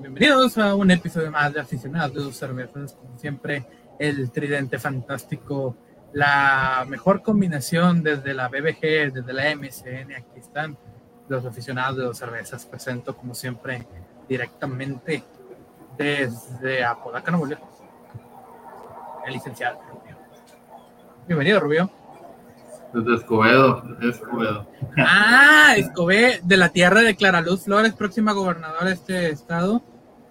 Bienvenidos a un episodio más de Aficionados cervezas. Como siempre, el tridente fantástico, la mejor combinación desde la BBG, desde la MCN. Aquí están los aficionados de dos cervezas. Presento, como siempre, directamente desde Apodaca, Nuevo León. El licenciado Rubio. Bienvenido, Rubio. Desde Escobedo, Escobedo. Ah, Escobedo, de la tierra de Claraluz Flores, próxima gobernadora de este estado,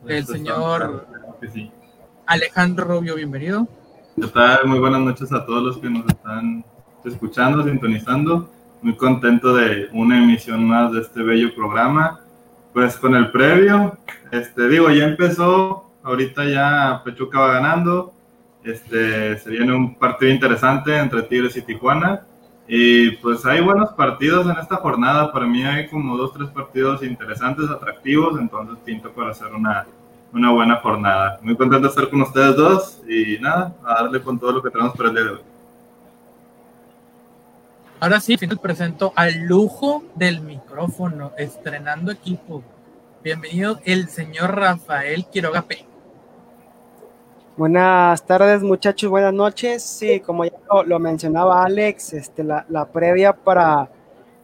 el señor Alejandro Rubio, bienvenido. ¿Qué tal? Muy buenas noches a todos los que nos están escuchando, sintonizando. Muy contento de una emisión más de este bello programa. Pues con el previo, este, digo, ya empezó, ahorita ya Pechuca va ganando, este, se viene un partido interesante entre Tigres y Tijuana. Y pues hay buenos partidos en esta jornada. Para mí hay como dos, tres partidos interesantes, atractivos. Entonces pinto para hacer una, una buena jornada. Muy contento de estar con ustedes dos. Y nada, a darle con todo lo que tenemos para el día de hoy. Ahora sí, les presento al lujo del micrófono, estrenando equipo. Bienvenido el señor Rafael Quiroga P. Buenas tardes muchachos, buenas noches. Sí, como ya lo, mencionaba Alex, este, la, previa para,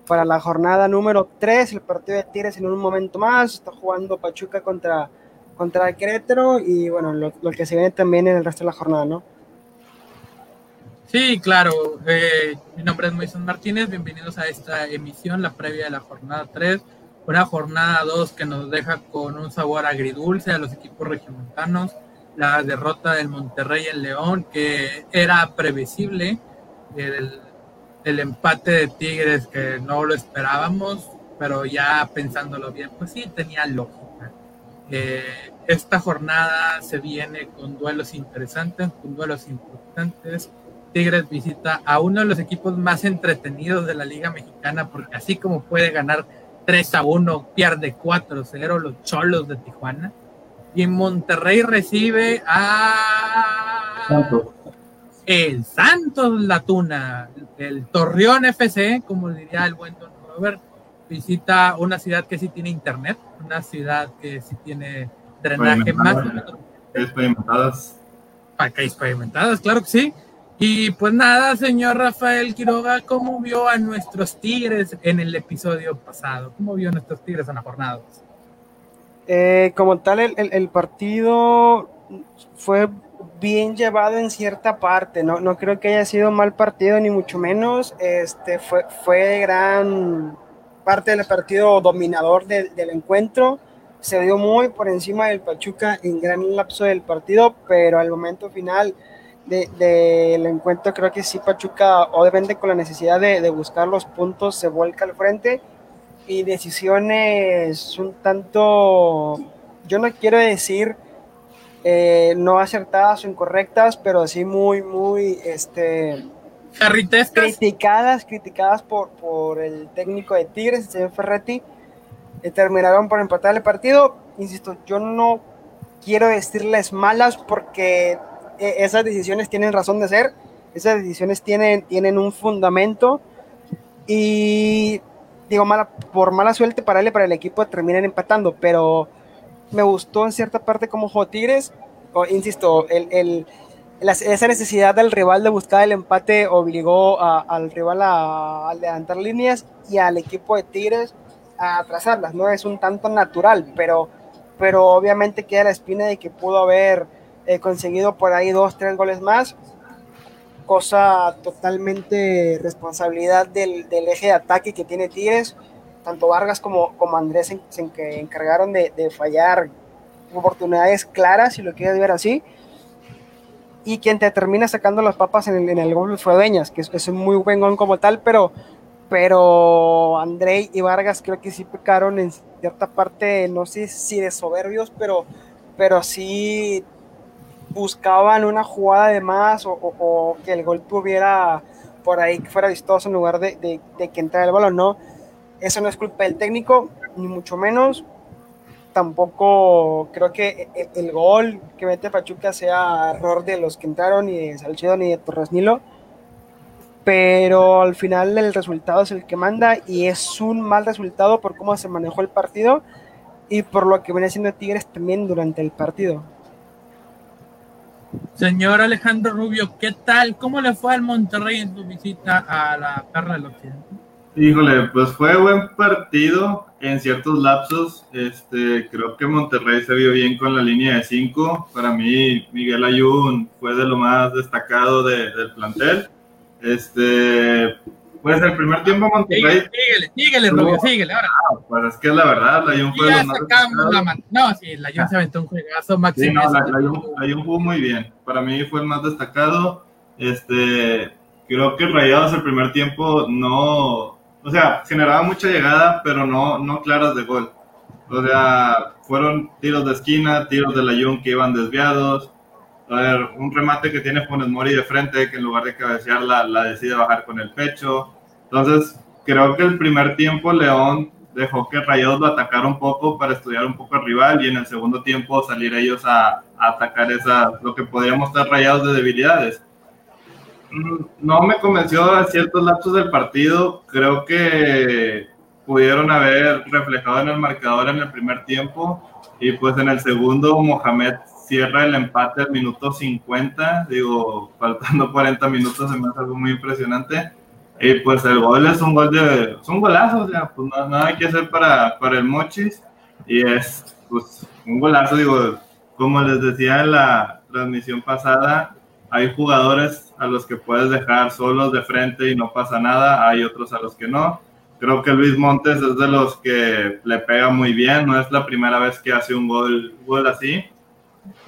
para la jornada número 3, el partido de Tigres en un momento más, está jugando Pachuca contra, contra Querétaro y bueno, lo, que se viene también en el resto de la jornada, ¿no? Sí, claro. Eh, mi nombre es Moisés Martínez, bienvenidos a esta emisión, la previa de la jornada 3, una jornada 2 que nos deja con un sabor agridulce a los equipos regiomontanos la derrota del Monterrey en León, que era previsible, el, el, empate de Tigres que no lo esperábamos, pero ya pensándolo bien, pues sí, tenía lógica. Eh, esta jornada se viene con duelos interesantes, con duelos importantes. Tigres visita a uno de los equipos más entretenidos de la Liga Mexicana, porque así como puede ganar 3 a 1, pierde 4 a 0 los Cholos de Tijuana y en Monterrey recibe a el Santos Latuna, el Torreón FC, como diría el buen Don Robert, visita una ciudad que sí tiene internet, una ciudad que sí tiene drenaje más. Para calles pavimentadas, claro que sí. Y pues nada, señor Rafael Quiroga, ¿cómo vio a nuestros Tigres en el episodio pasado? ¿Cómo vio a nuestros Tigres en la jornada? Eh, como tal, el, partido fue bien llevado en cierta parte, ¿no? no creo que haya sido mal partido, ni mucho menos. Este, fue, fue gran parte del partido dominador del encuentro. Se dio muy por encima del Pachuca en gran lapso del partido, pero al momento final del encuentro creo que sí Pachuca, obviamente con la necesidad de, de buscar los puntos, se vuelca al frente y decisiones un tanto, yo no quiero decir eh, no acertadas o incorrectas, pero sí muy, muy, este, criticadas, criticadas por, por el técnico de Tigres, el señor Ferretti, eh, terminaron por empatar el partido. Insisto, yo no quiero decirles malas porque eh, esas decisiones tienen razón de ser, esas decisiones tienen, tienen un fundamento y digo, mala, por mala suerte para él y para el equipo terminan empatando, pero me gustó en cierta parte como jugó Tigres, insisto, el, esa necesidad del rival de buscar el empate obligó al rival a, a, levantar líneas y al equipo de Tigres a atrasarlas, ¿no? Es un tanto natural, pero, pero obviamente queda la espina de que pudo haber eh, conseguido por ahí dos, tres goles más cosa totalmente responsabilidad del, del, eje de ataque que tiene Tigres. Tanto Vargas como, como Andrés se, que encargaron de, de, fallar oportunidades claras, si lo quieres ver así. Y quien te termina sacando las papas en el, en el gol fue Dueñas, que es, es, un muy buen gol como tal, pero, pero André y Vargas creo que sí pecaron en cierta parte, no sé si de soberbios, pero, pero sí buscaban una jugada de más o, que el golpe hubiera por ahí que fuera vistoso en lugar de, que entrara el balón, no. Eso no es culpa del técnico, ni mucho menos. Tampoco creo que el, gol que mete Pachuca sea error de los que entraron, ni de Salcedo ni de Torres Nilo. pero al final el resultado es el que manda y es un mal resultado por cómo se manejó el partido y por lo que viene haciendo Tigres también durante el partido. Señor Alejandro Rubio, ¿qué tal? ¿Cómo le fue al Monterrey en su visita a la Perra del Occidente? Híjole, pues fue buen partido en ciertos lapsos. Este, creo que Monterrey se vio bien con la línea de 5. Para mí, Miguel Ayun fue de lo más destacado del plantel. Este, pues el primer tiempo Monterrey. Síguele, síguele, Rubio, síguele. Ahora. Ah, pues es que la verdad, la Ayun fue Ya lo sacamos la man- No, sí, la Ayun se aventó un juegazo Sí, máximo. no, la, la Ayun- la Ayun jugó muy bien. Para mí fue el más destacado. Este, creo que Rayados el primer tiempo no, o sea, generaba mucha llegada, pero no, no claras de gol. O sea, fueron tiros de esquina, tiros de la Ayun que iban desviados. A ver, un remate que tiene Funes Mori de frente, que en lugar de cabecearla, la decide bajar con el pecho. Entonces, creo que el primer tiempo León dejó que Rayados lo atacara un poco para estudiar un poco al rival y en el segundo tiempo salir ellos a, a atacar esa, lo que podríamos estar Rayados de debilidades. Mm, No me convenció a ciertos lapsos del partido. Creo que pudieron haber reflejado en el marcador en el primer tiempo y pues en el segundo Mohamed cierra el empate al minuto 50, digo, faltando 40 minutos se me hace algo muy impresionante. Y pues el gol es un gol de, es un golazo, o sea, pues no- nada que hacer para, para el Mochis. Y es pues un golazo, digo, como les decía en la transmisión pasada, hay jugadores a los que puedes dejar solos de frente y no pasa nada, hay otros a los que no. Creo que Luis Montes es de los que le pega muy bien, no es la primera vez que hace un gol, gol así.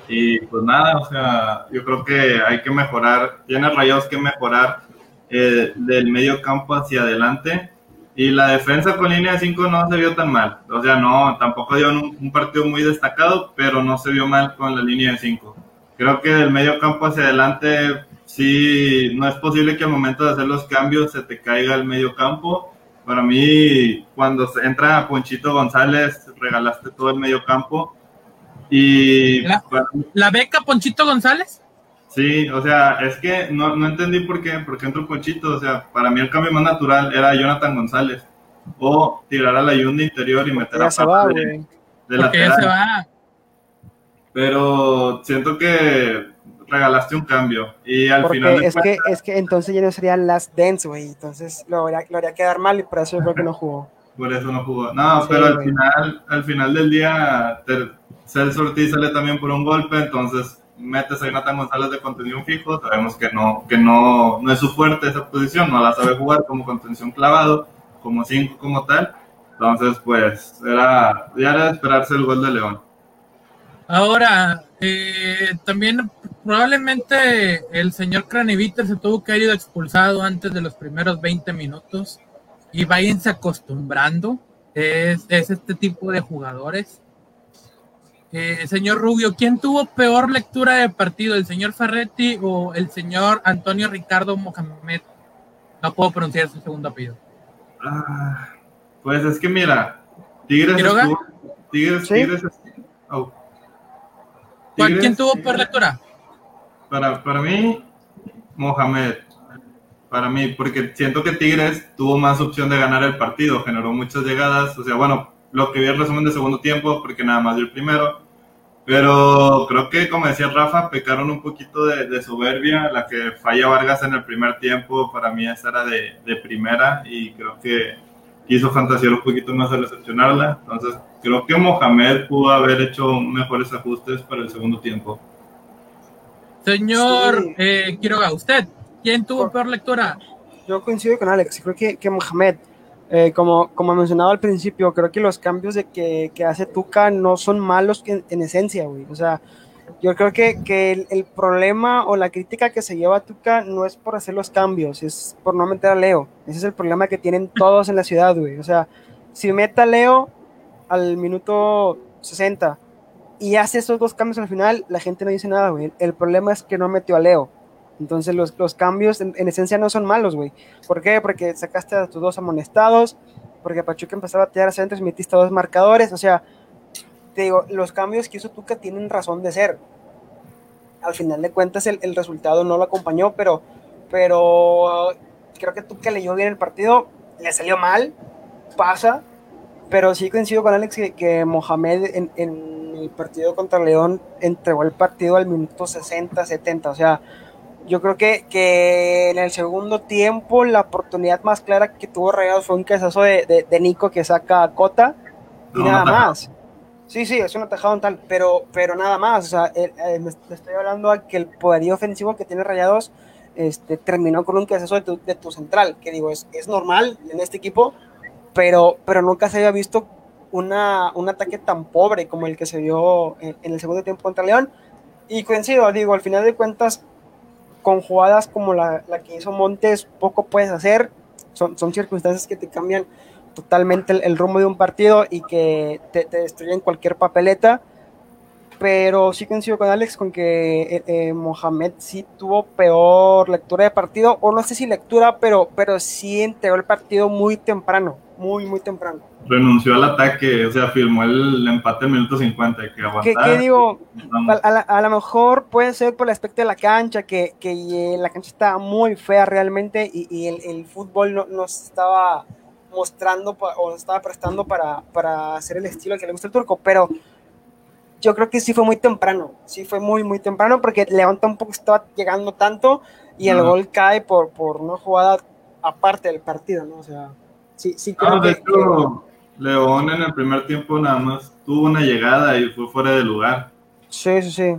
Y pues nada, o sea, yo creo que hay que mejorar, tiene rayados que mejorar eh, del medio campo hacia adelante. Y la defensa con línea de 5 no se vio tan mal. O sea, no, tampoco dio un, un partido muy destacado, pero no se vio mal con la línea de 5. Creo que del medio campo hacia adelante, sí, no es posible que al momento de hacer los cambios se te caiga el medio campo. Para mí, cuando entra Ponchito González, regalaste todo el medio campo. Y La- para- ¿La beca Ponchito González? Sí, o sea, es que no, no entendí por qué, por qué entró Ponchito. O sea, para mí el cambio más natural era Jonathan González. O tirar a la Yunda interior y meter a se va, de, ya se va. Pero siento que regalaste un cambio. Y al final Porque es que, es que entonces ya no sería Last Dance, güey. Entonces lo haría, lo haría quedar mal y por eso yo creo que no jugó. por eso no jugó. No, Sí, pero al güey. final, al final del día, Celso Ortiz sale también por un golpe, entonces metes a Jonathan González de contención fijo, sabemos que no, que no, no es su fuerte esa posición, no la sabe jugar como contención clavado, como cinco como tal. Entonces, pues, era, ya era de esperarse el gol de León. Ahora, eh, también probablemente el señor Craneviter se tuvo que haber ido expulsado antes de los primeros 20 minutos y váyanse acostumbrando. Es, es este tipo de jugadores. Eh, señor Rubio, ¿quién tuvo peor lectura de partido, el señor Ferretti o el señor Antonio Ricardo Mohamed? No puedo pronunciar su segundo apellido. Ah, pues es que mira, Tigres Tigres, Sí. Tigres, au. ¿Cuál- Tigres- ¿Quién tuvo peor lectura? Para, para mí, Mohamed. Para mí, porque siento que Tigres tuvo más opción de ganar el partido, generó muchas llegadas. O sea, bueno, lo que vi el resumen de segundo tiempo, porque nada más dio el primero. Pero creo que, como decía Rafa, pecaron un poquito de, de soberbia. La que falla Vargas en el primer tiempo, para mí esa era de, de primera y creo que quiso fantasear un poquito más al recepcionarla. Entonces, creo que Mohamed pudo haber hecho mejores ajustes para el segundo tiempo. Señor Sí. eh, Quiroga, usted, ¿quién tuvo Por- peor lectura? Yo coincido con Alex, creo que, que Mohamed, eh, como, como mencionaba al principio, creo que los cambios de que, que hace Tuca no son malos en, en esencia, güey. O sea, yo creo que, que el, el problema o la crítica que se lleva a Tuca no es por hacer los cambios, es por no meter a Leo. Ese es el problema que tienen todos en la ciudad, güey. O sea, si mete a Leo al minuto 60 y hace esos dos cambios al final, la gente no dice nada, güey. El problema es que no metió a Leo. Entonces los, los cambios en, en esencia no son malos, güey. ¿Por qué? Porque sacaste a tus dos amonestados, porque Pachuca empezaba a tirar centros y metiste a dos marcadores. O sea, te digo, los cambios que hizo Tuca tienen razón de ser. Al final de cuentas el, el resultado no lo acompañó, pero, pero creo que que leyó bien el partido, le salió mal, pasa, pero sí coincido con Alex que, Mohamed en, en, el partido contra León entregó el partido al minuto 60, 70, o sea, yo creo que, que en el segundo tiempo la oportunidad más clara que tuvo Rayados fue un cabezazo de, de, Nico que saca a Cota y nada más. Sí, sí, es un atajado tal, pero, pero nada más. O sea, me estoy hablando a que el poderío ofensivo que tiene Rayados este, terminó con un cabezazo de tu, de tu central, que digo, es, es normal en este equipo, pero, pero nunca se había visto una, un ataque tan pobre como el que se vio en, en el segundo tiempo contra León. Y coincido, digo, al final de cuentas, con jugadas como la, la, que hizo Montes, poco puedes hacer. Son, son circunstancias que te cambian totalmente el, rumbo de un partido y que te, destruyen cualquier papeleta. Pero sí coincido con Alex con que eh, eh, Mohamed sí tuvo peor lectura de partido, o no sé si lectura, pero, pero sí entregó el partido muy temprano, muy, muy temprano renunció al ataque, o sea, firmó el empate en minuto 50, que aguantaba. ¿Qué, digo? A, lo mejor puede ser por el aspecto de la cancha, que, que la cancha estaba muy fea realmente y, el, el, fútbol no, no estaba mostrando o estaba prestando para, para hacer el estilo que le gusta el turco, pero yo creo que sí fue muy temprano, sí fue muy, muy temprano porque León tampoco estaba llegando tanto y el gol cae por, por una jugada aparte del partido, ¿no? O sea, sí, sí creo que, León en el primer tiempo nada más tuvo una llegada y fue fuera de lugar. Sí, sí, sí.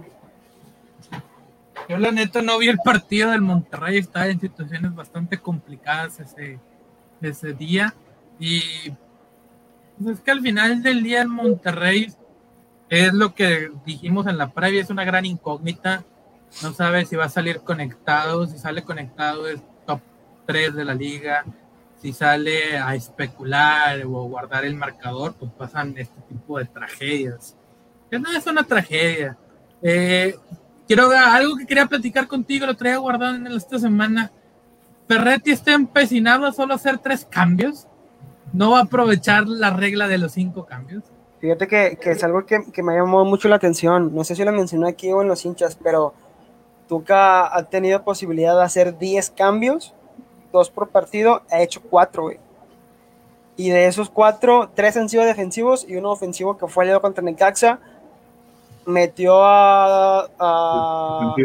Yo la neta no vi el partido del Monterrey, estaba en situaciones bastante complicadas ese, ese día. Y pues es que al final del día en Monterrey es lo que dijimos en la previa, es una gran incógnita. No sabe si va a salir conectado, si sale conectado es top 3 de la liga, si sale a especular o guardar el marcador, pues pasan este tipo de tragedias. Que no es una tragedia. Eh, quiero algo que quería platicar contigo, lo traía guardado en esta semana. Ferretti está empecinado a solo hacer tres cambios. No va a aprovechar la regla de los cinco cambios. Fíjate que, que es algo que, que, me llamó mucho la atención. No sé si lo mencioné aquí o en los hinchas, pero Tuca ha tenido posibilidad de hacer 10 cambios dos por partido, ha hecho cuatro, güey. Y de esos cuatro, tres han sido defensivos y uno ofensivo que fue el contra Necaxa. Metió a,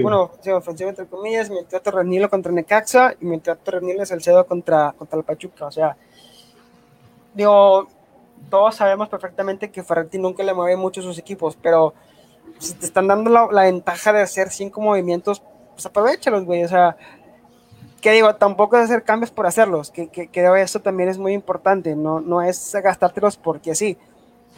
bueno, ofensivo entre comillas, metió a Terrenilo contra Necaxa y metió a Terrenilo Salcedo contra, contra el Pachuca. O sea, digo, todos sabemos perfectamente que Ferretti nunca le mueve mucho a sus equipos, pero si te están dando la, la ventaja de hacer cinco movimientos, pues aprovechalos, güey. O sea, que digo, tampoco es hacer cambios por hacerlos, que, que, que eso también es muy importante, no, no es gastártelos porque sí.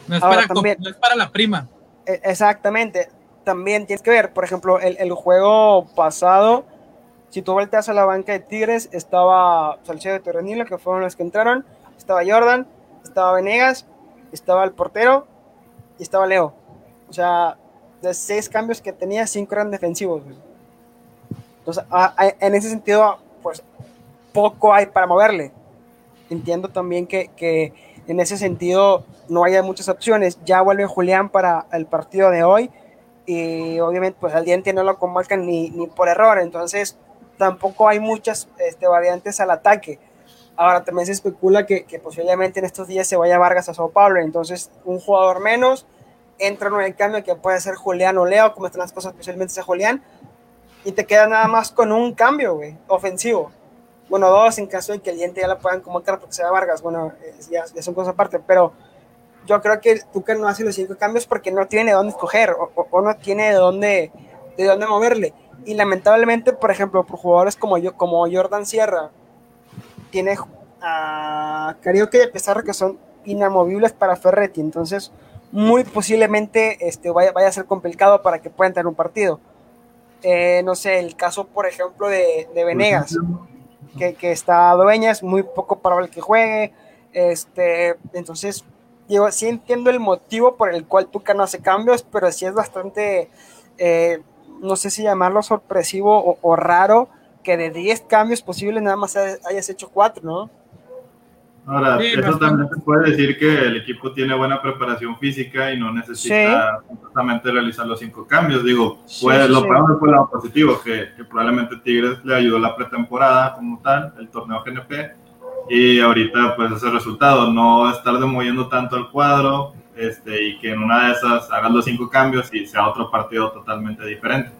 No es, para, también, no es para la prima. E, exactamente, también tienes que ver, por ejemplo, el, el, juego pasado, si tú volteas a la banca de Tigres, estaba Salcedo de Terrenilo, que fueron los que entraron, estaba Jordan, estaba Venegas, estaba el portero y estaba Leo. O sea, de seis cambios que tenía, cinco eran defensivos. Entonces, en ese sentido, pues poco hay para moverle. Entiendo también que, que en ese sentido no haya muchas opciones. Ya vuelve Julián para el partido de hoy y obviamente pues al diente no lo convocan ni, ni por error, entonces tampoco hay muchas este, variantes al ataque. Ahora también se especula que, posiblemente en estos días se vaya Vargas a Sao Paulo, entonces un jugador menos, entra en el cambio que puede ser Julián o Leo, como están las cosas, especialmente sea Julián, y te queda nada más con un cambio, güey, ofensivo. Bueno, dos en caso de que el diente ya la puedan convocar porque sea Vargas, bueno, ya, ya, son cosas aparte, pero yo creo que Tuca no hace los cinco cambios porque no tiene de dónde escoger o, no tiene de dónde, de dónde moverle. Y lamentablemente, por ejemplo, por jugadores como yo, como Jordan Sierra, tiene a Carioca a Pizarro que son inamovibles para Ferretti, entonces muy posiblemente este, vaya, vaya a ser complicado para que puedan tener un partido. Eh, no sé, el caso, por ejemplo, de, de Venegas, que, que, está dueña, es muy poco probable que juegue. Este, entonces, digo, sí entiendo el motivo por el cual Tuca no hace cambios, pero sí es bastante, eh, no sé si llamarlo sorpresivo o, o, raro, que de 10 cambios posibles nada más hayas hecho 4, ¿no? Ahora, Sí, eso bastante. también se puede decir que el equipo tiene buena preparación física y no necesita justamente realizar los cinco cambios. Digo, Sí, pues sí, lo sí. podemos ver por el lado positivo, que, que probablemente Tigres le ayudó la pretemporada como tal, el torneo GNP, y ahorita pues ese resultado, no estar moviendo tanto el cuadro este, y que en una de esas hagas los cinco cambios y sea otro partido totalmente diferente.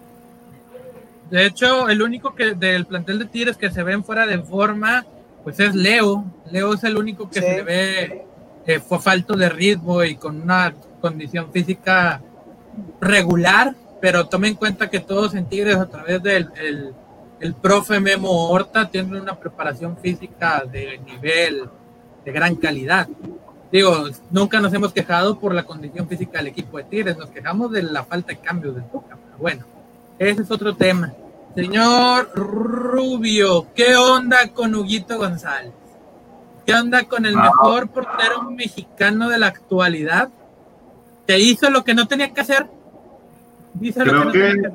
De hecho, el único que del plantel de Tigres que se ven fuera de forma, pues es Leo. Leo es el único que Sí. se le ve eh, fue falto de ritmo y con una condición física regular, pero tome en cuenta que todos en Tigres a través del el, el profe Memo Horta tienen una preparación física de nivel de gran calidad. Digo, nunca nos hemos quejado por la condición física del equipo de Tigres, nos quejamos de la falta de cambios de Tuca, pero bueno, ese es otro tema. Señor Rubio, ¿qué onda con Huguito González? ¿Qué onda con el Ah. mejor portero mexicano de la actualidad? Que hizo lo que no tenía que hacer. Hizo lo Creo no que hacer.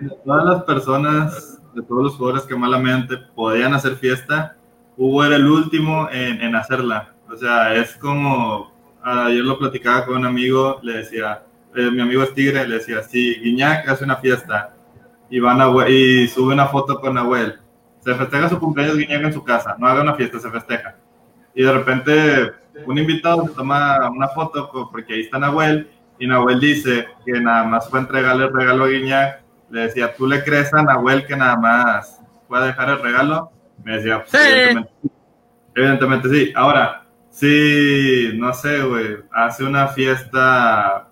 de todas las personas, de todos los jugadores que malamente podían hacer fiesta, Hugo era el último en, en hacerla. O sea, es como, ayer lo platicaba con un amigo, le decía, eh, mi amigo es tigre, le decía, si Guiñac hace una fiesta y, van a, y sube una foto con Nahuel, se festeja su cumpleaños Guiñac en su casa, no haga una fiesta, se festeja. Y de repente un invitado se toma una foto porque ahí está Nahuel y Nahuel dice que nada más fue a entregarle el regalo a Guiñac. Le decía, ¿tú le crees a Nahuel que nada más fue a dejar el regalo? Me decía, pues, Sí. evidentemente, evidentemente sí. Ahora, si, no sé, güey, hace una fiesta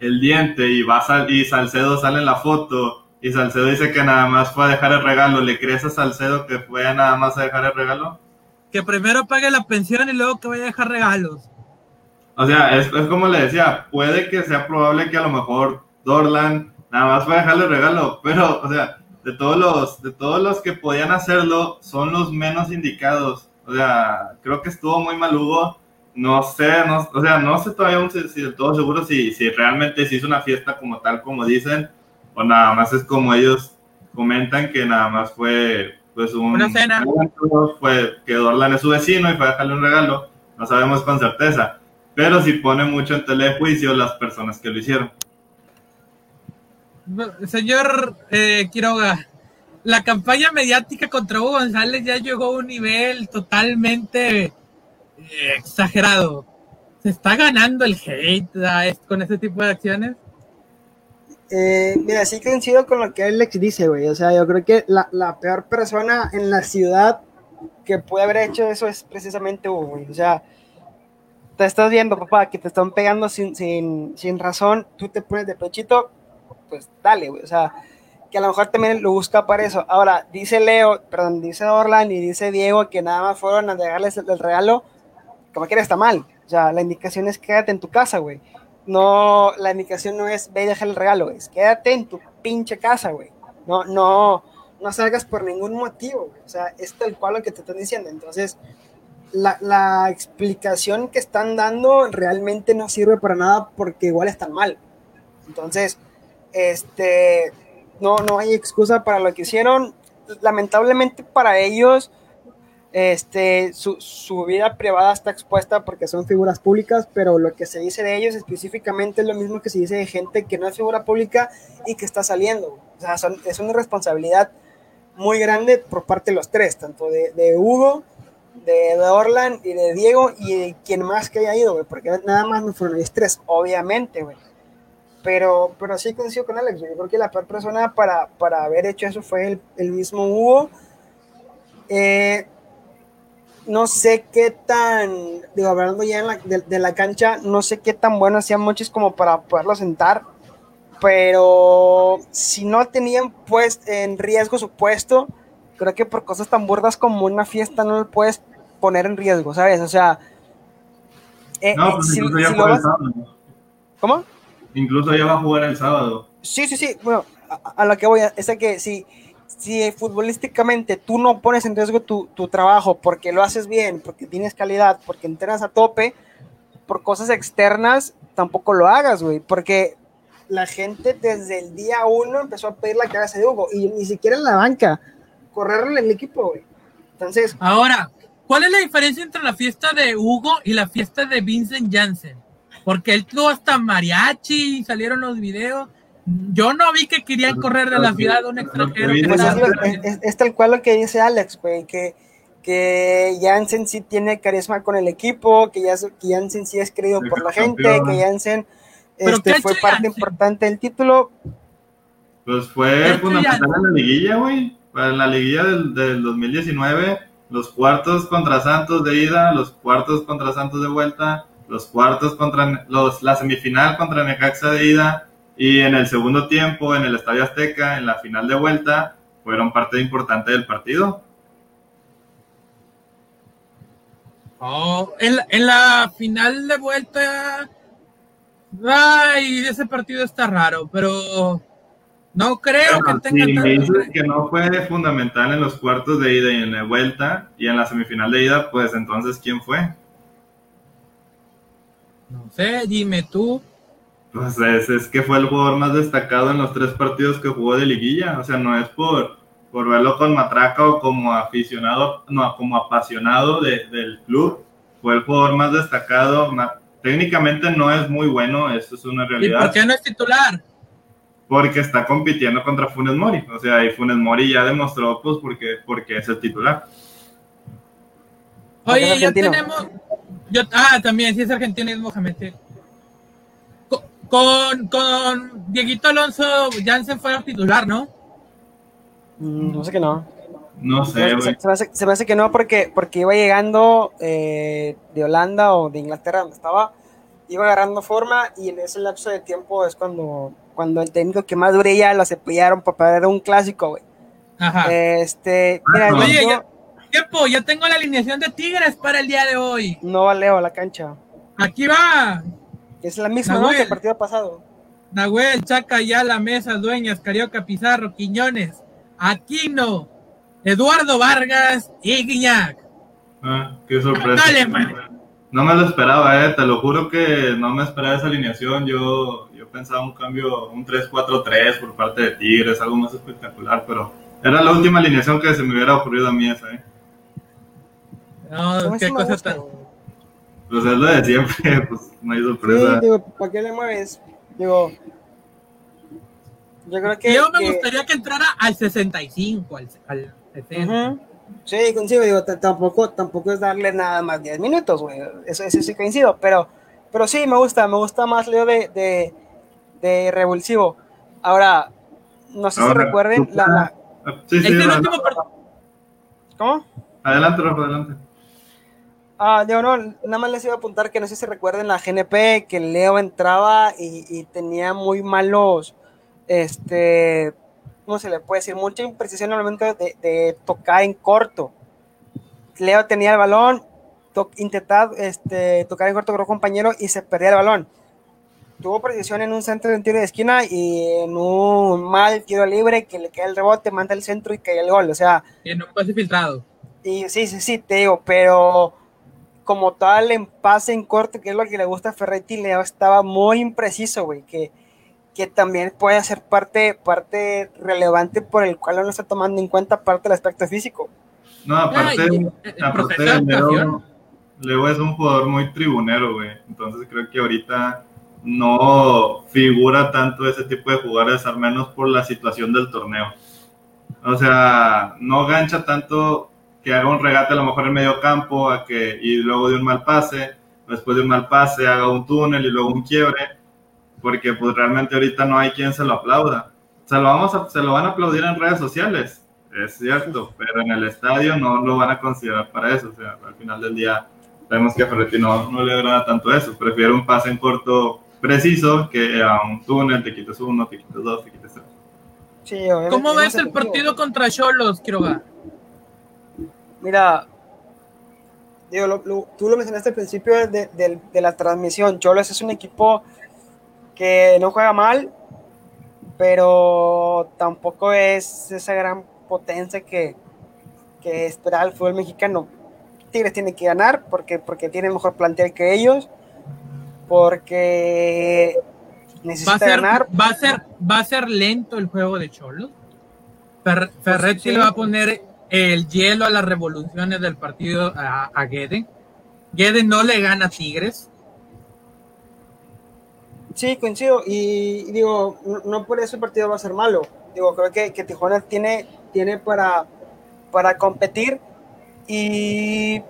el diente y va Sal- y Salcedo sale en la foto y Salcedo dice que nada más fue a dejar el regalo, ¿le crees a Salcedo que fue a nada más a dejar el regalo? Que primero pague la pensión y luego que vaya a dejar regalos. O sea, es, es como le decía, puede que sea probable que a lo mejor Dorlan nada más fue a dejarle el regalo, pero, o sea, de todos los, de todos los que podían hacerlo, son los menos indicados. O sea, creo que estuvo muy malugo. No sé, no, o sea, no sé todavía si, si del todo seguro si, si realmente se hizo una fiesta como tal, como dicen, o nada más es como ellos comentan que nada más fue pues un Una cena. fue que Dorlan es su vecino y fue a dejarle un regalo, no sabemos con certeza, pero sí pone mucho en telejuicio las personas que lo hicieron. Señor eh, Quiroga, la campaña mediática contra Hugo González ya llegó a un nivel totalmente exagerado. ¿Se está ganando el hate a est- con este tipo de acciones? Eh, mira, sí coincido con lo que Alex dice, güey. O sea, yo creo que la, la peor persona en la ciudad que puede haber hecho eso es precisamente güey. O sea, te estás viendo, papá, que te están pegando sin, sin, sin razón, tú te pones de pechito, pues dale, güey. O sea, que a lo mejor también lo busca para eso. Ahora, dice Leo, perdón, dice Orlan y dice Diego que nada más fueron a dejarles el, el regalo, como que está mal. O sea, la indicación es quédate en tu casa, güey no, la indicación no es ve y deja el regalo, es quédate en tu pinche casa, güey. No, no, no salgas por ningún motivo, güey. O sea, es tal cual lo que te están diciendo. Entonces, la, la explicación que están dando realmente no sirve para nada porque igual están mal. Entonces, este, no, no hay excusa para lo que hicieron. Lamentablemente para ellos, este, su, su, vida privada está expuesta porque son figuras públicas, pero lo que se dice de ellos específicamente es lo mismo que se dice de gente que no es figura pública y que está saliendo. O sea, son, es una responsabilidad muy grande por parte de los tres, tanto de, de Hugo, de, de, Orlan y de Diego y de quien más que haya ido, güey, porque nada más no fueron ellos tres, obviamente, güey. Pero, pero sí coincido con Alex, yo creo que la peor persona para, para haber hecho eso fue el, el mismo Hugo. Eh, no sé qué tan, digo, hablando ya la, de, de, la cancha, no sé qué tan bueno hacían muchos como para poderlo sentar, pero si no tenían pues en riesgo su puesto, creo que por cosas tan burdas como una fiesta no lo puedes poner en riesgo, ¿sabes? O sea... Eh, no, pues si, incluso ya si fue vas... el sábado. ¿Cómo? Incluso ya va a jugar el sábado. Sí, sí, sí, bueno, a, a lo que voy, es que si si futbolísticamente tú no pones en riesgo tu, tu, trabajo porque lo haces bien, porque tienes calidad, porque entrenas a tope, por cosas externas, tampoco lo hagas, güey, porque la gente desde el día uno empezó a pedir la cabeza de Hugo y ni siquiera en la banca, correrle el equipo, güey. Entonces. Ahora, ¿cuál es la diferencia entre la fiesta de Hugo y la fiesta de Vincent Janssen? Porque él tuvo hasta mariachi salieron los videos. Yo no vi que querían correr de la ciudad de un extranjero. Pues es, es- es tal cual lo que dice Alex, güey, que, que Jansen sí tiene carisma con el equipo, que, Jans- que Jansen sí es querido por la gente, Campeón. que Jansen ¿Pero este, fue parte Jansen? importante del título. Pues fue fundamental ya- en la liguilla, güey. Para la liguilla del, del 2019, los cuartos contra Santos de ida, los cuartos contra Santos de vuelta, los cuartos contra los, la semifinal contra Necaxa de ida y en el segundo tiempo en el Estadio Azteca, en la final de vuelta, fueron parte importante del partido. Oh, en, la- en la final de vuelta. Ay, ese partido está raro, pero no creo Bueno, que tenga si me dices que no fue fundamental en los cuartos de ida y en la vuelta y en la semifinal de ida, pues entonces ¿quién fue? No sé, dime tú. Pues es, es que fue el jugador más destacado en los tres partidos que jugó de liguilla. O sea, no es por, por verlo con matraca o como aficionado, no, como apasionado de- del club. Fue el jugador más destacado. técnicamente no es muy bueno, eso es una ¿Y realidad. por qué no es titular? Porque está compitiendo contra Funes Mori. O sea, y Funes Mori ya demostró, pues, porque, porque es el titular. Oye, ya tenemos. Yo, ah, también, sí es argentino y es Mohamed. Con, con Dieguito Alonso, Jansen fue el titular, ¿no? Mm, No sé que no. No sé, Se, güey. se- se me hace, se me hace que no porque, porque iba llegando eh, de Holanda o de Inglaterra donde estaba, iba agarrando forma y en ese lapso de tiempo es cuando, cuando el técnico que más brilla lo cepillaron para perder un clásico, güey. Ajá. Este, mira, Ah, yo- Oye, yo ya- Tiempo, ya tengo la alineación de Tigres para el día de hoy. no valeo la cancha. Aquí va. Es la misma, ¿no? Que el partido pasado. Nahuel, Chaca, Ayala, Mesa, Dueñas, Carioca, Pizarro, Quiñones, Aquino, Eduardo Vargas y Guiñac. Ah, qué sorpresa. Dale. No me lo esperaba, eh, te lo juro que no me esperaba esa alineación. Yo, yo pensaba un cambio, un 3-4-3 por parte de Tigres, algo más espectacular, pero era la última alineación que se me hubiera ocurrido a mí esa, eh. No, qué cosa tan. Pues es lo de siempre, pues no hay Sí, sorpresa. digo, ¿para qué le mueves? Digo, yo creo que... Yo me que- gustaría que entrara al 65, al, al 60. Ujú. Sí, coincido, digo, tampoco, tampoco es darle nada más 10 minutos, güey. Eso, eso sí coincido, pero, pero sí, me gusta, me gusta más Leo de, de, de revulsivo. Ahora, no sé si recuerden la, la- Ah, Sí, sí, Es el adelante, último partido. ¿Cómo? adelante, Rafa, adelante. Ah, digo, no, nada más les iba a apuntar que no sé si recuerden la GNP, que Leo entraba y, y tenía muy malos, este, ¿cómo se le puede decir? Mucha imprecisión al momento de, de tocar en corto. Leo tenía el balón, to- intentaba este, tocar en corto con un compañero y se perdía el balón. Tuvo precisión en un centro de un tiro de esquina y en un mal tiro libre que le queda el rebote, manda el centro y cae el gol. O sea, Y no pase filtrado. y sí, sí, sí, te digo, pero como tal en pase en corto, que es lo que le gusta a Ferretti, Leo estaba muy impreciso, güey, que, que también puede ser parte, parte relevante por el cual no está tomando en cuenta parte del aspecto físico. No, aparte, y el- el aparte de Leo. Leo es un jugador muy tribunero, güey. Entonces creo que ahorita no figura tanto ese tipo de jugadores, al menos por la situación del torneo. O sea, no gancha tanto que haga un regate a lo mejor en medio campo a que, y luego de un mal pase, después de un mal pase haga un túnel y luego un quiebre, porque pues realmente ahorita no hay quien se lo aplauda. Se lo, vamos a- se lo van a aplaudir en redes sociales, es cierto, pero en el estadio no lo van a considerar para eso. O sea, al final del día sabemos que a Ferretti no, no le agrada tanto eso. Prefiere un pase en corto preciso que a un túnel, te quitas uno, te quitas dos, te quitas tres. Sí, ¿Cómo es ves el partido contra Cholos, Quiroga? Mira, digo, lo- lo- tú lo mencionaste al principio de, de- de la transmisión. Cholos es un equipo que no juega mal, pero tampoco es esa gran potencia que, que espera el fútbol mexicano. Tigres tiene que ganar porque, porque tiene mejor plantel que ellos, porque ¿Va a, necesita ser, ganar. va, a ser, ¿Va a ser lento el juego de Cholos? Fer- Ferretti sí. le va a poner el hielo a las revoluciones del partido a, a Guede. Guede no le gana a Tigres. Sí, coincido. Y digo, no, por eso el partido va a ser malo. Digo, creo que, Tijuana tiene, tiene para, para competir. Y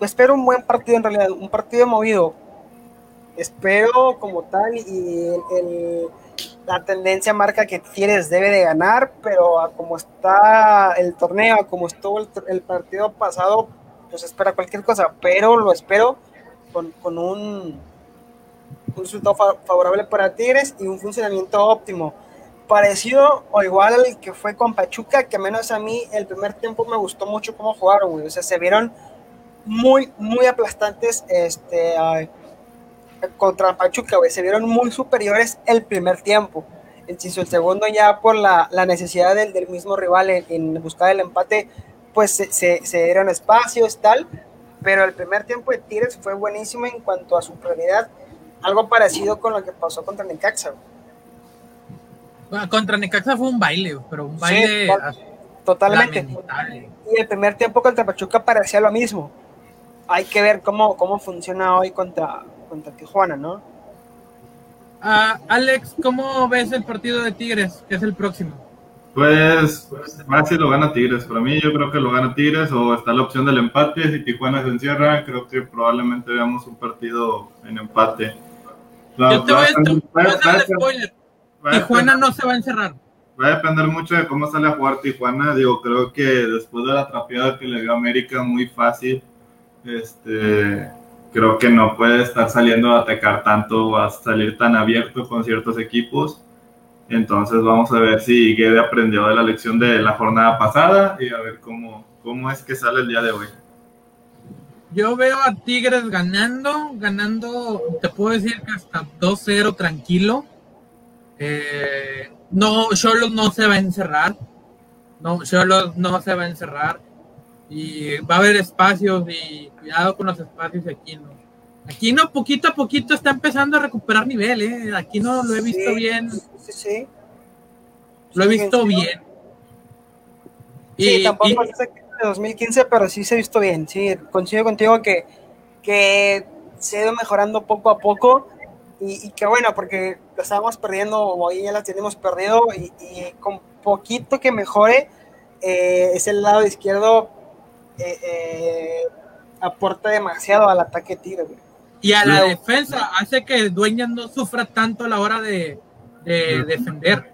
espero un buen partido en realidad, un partido movido. Espero como tal y el, la tendencia marca que Tigres debe de ganar, pero a como está el torneo, a como estuvo el, partido pasado, pues espera cualquier cosa, pero lo espero con, con un, resultado favorable para Tigres y un funcionamiento óptimo. Parecido o igual al que fue con Pachuca, que menos a mí el primer tiempo me gustó mucho cómo jugaron, güey. O sea, se vieron muy, muy aplastantes este, contra Pachuca, güey. Se vieron muy superiores el primer tiempo. El, el segundo ya por la, la necesidad del, del, mismo rival en, buscar el empate, pues se, se, se, dieron espacios, tal. Pero el primer tiempo de Tigres fue buenísimo en cuanto a su prioridad. Algo parecido con lo que pasó contra Necaxa. Bueno, contra Necaxa fue un baile, pero un baile... Sí, totalmente. Y el primer tiempo contra Pachuca parecía lo mismo hay que ver cómo, cómo funciona hoy contra, contra Tijuana, ¿no? Uh, Alex, ¿cómo ves el partido de Tigres, que es el próximo? Pues fácil lo gana Tigres. Para mí yo creo que lo gana Tigres o está la opción del empate. Si Tijuana se encierra, creo que probablemente veamos un partido en empate. yo te voy a, hacer spoiler. Tijuana no se va a encerrar. Va a depender mucho de cómo sale a jugar Tijuana. Digo, creo que después de la trapeada que le dio América, muy fácil este, creo que no puede estar saliendo a atacar tanto, a salir tan abierto con ciertos equipos. Entonces vamos a ver si Guede aprendió de la lección de la jornada pasada y a ver cómo, cómo es que sale el día de hoy. Yo veo a Tigres ganando, ganando, te puedo decir que hasta 2-0 tranquilo. Eh, no, solo no se va a encerrar. No, solo no se va a encerrar y va a haber espacios y cuidado con los espacios aquí no. Aquí no, poquito a poquito está empezando a recuperar nivel, ¿eh? Aquí no lo he visto bien. Sí, sí. Lo he visto bien. Y, sí, tampoco es de 2015, pero sí se ha visto bien. Sí, coincido contigo que, que se ha ido mejorando poco a poco y, y que bueno, porque lo estábamos perdiendo, o ahí ya la tenemos perdido y, y con poquito que mejore, eh, es el lado izquierdo eh, eh, aporta demasiado al ataque tiro, Y a la defensa hace que Dueñas no sufra tanto a la hora de, defender.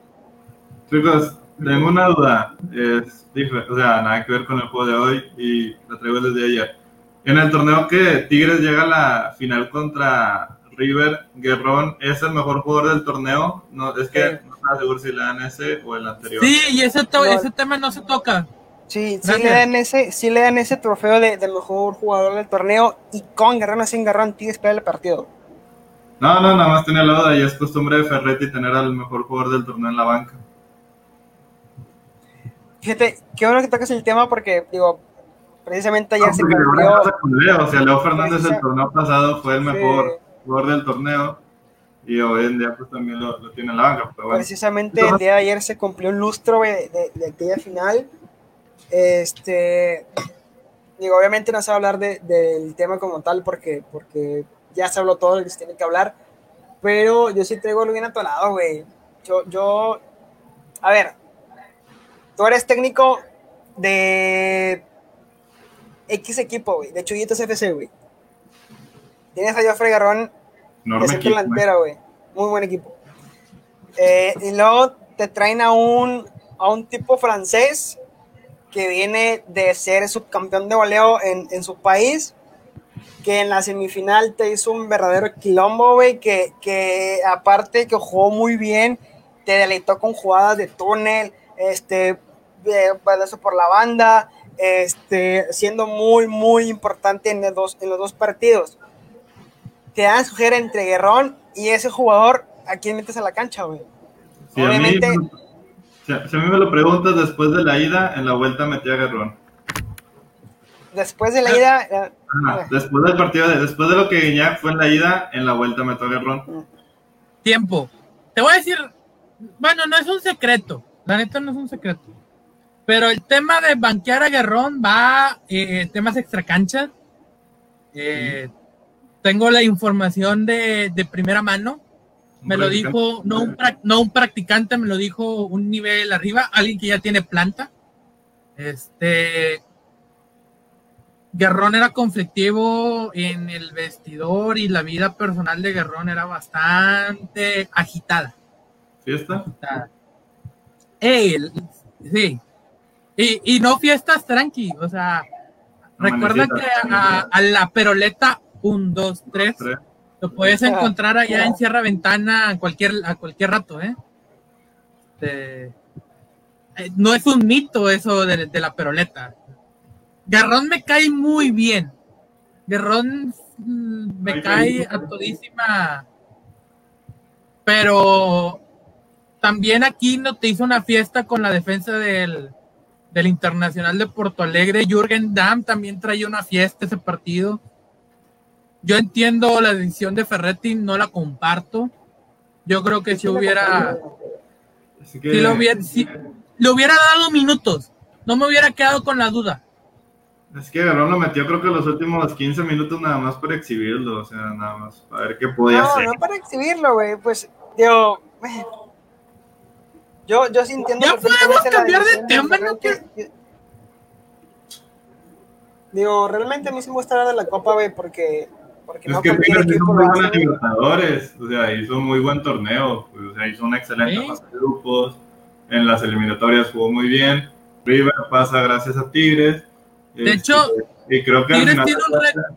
Chicos, tengo una duda. Es, o sea, nada que ver con el juego de hoy y la traigo desde ayer. En el torneo que Tigres llega a la final contra River, Guerrón es el mejor jugador del torneo. No, es que no estaba seguro si le dan ese o el anterior. Sí, y ese, ese tema no se toca. Sí, sí le, dan ese, sí le dan ese trofeo de, del mejor jugador del torneo y con Guerrero sin Garrón tiene espera el partido. No, no, nada más tenía la duda y es costumbre de Ferretti tener al mejor jugador del torneo en la banca. Fíjate, qué bueno que toques el tema porque, digo, precisamente ayer se cumplió. O sea, Leo Fernández el torneo pasado fue el mejor jugador del torneo y hoy en día pues también lo, tiene en la banca. Precisamente el día de ayer se cumplió un lustro de, de, de aquella final este, digo, obviamente no se va a hablar de, del tema como tal porque, porque ya se habló todo lo que se tiene que hablar, pero yo sí traigo algo bien atonado, güey. Yo, yo, a ver, tú eres técnico de X equipo, güey, de Chuyitos FC, güey. Tienes a Joffrey Garrón, es delantera, güey. Muy buen equipo. Eh, y luego te traen a un, a un tipo francés que viene de ser subcampeón de voleo en, en su país, que en la semifinal te hizo un verdadero quilombo, güey, que, que aparte que jugó muy bien, te deleitó con jugadas de túnel, este, eso por la banda, este, siendo muy, muy importante en los dos, en los dos partidos. Te dan a escoger entre Guerrón y ese jugador, ¿a quién metes a la cancha, güey? Obviamente... Si a, mí me lo preguntas después de la ida, en la vuelta metí a Guerrón. Después de la ida. Eh, después del partido, después de lo que Guiñac fue en la ida, en la vuelta metió a Guerrón. Tiempo. Te voy a decir, bueno, no es un secreto. La neta no es un secreto. Pero el tema de banquear a Guerrón va eh, temas extracancha. Eh, tengo la información de, de primera mano. Me lo dijo, no un, no un practicante, me lo dijo un nivel arriba, alguien que ya tiene planta. Este, Guerrón era conflictivo en el vestidor y la vida personal de Guerrón era bastante agitada. ¿Fiesta? Agitada. Ey, sí. Y, y, no fiestas tranqui, o sea, recuerda que a, a, la peroleta 1, 2, 3 lo puedes encontrar allá en Sierra Ventana a cualquier, a cualquier rato, ¿eh? Este, eh, no es un mito eso de, de, la peroleta. Garrón me cae muy bien. Garrón mm, me cae a todísima. Pero también aquí no te hizo una fiesta con la defensa del, del Internacional de Porto Alegre. Jürgen Damm también traía una fiesta ese partido. Yo entiendo la decisión de Ferretti, no la comparto. Yo creo que si hubiera. Si, lo hubiera si, le hubiera dado minutos, no me hubiera quedado con la duda. Es que Garrón lo metió creo que los últimos 15 minutos nada más para exhibirlo, o sea, nada más para ver qué podía no, hacer. No, para exhibirlo, güey, pues, digo, yo, yo sí entiendo. Ya podemos cambiar de tema, ¿no? Que... Digo, realmente a mí sí me gusta hablar de la Copa, güey, porque porque es no que Tigres hizo muy buenas hace. Libertadores, o sea, hizo un muy buen torneo, pues, o sea, hizo una excelente Sí. fase de grupos, en las eliminatorias jugó muy bien, River pasa gracias a Tigres. De este, hecho, y creo que al Tigres tiene un récord-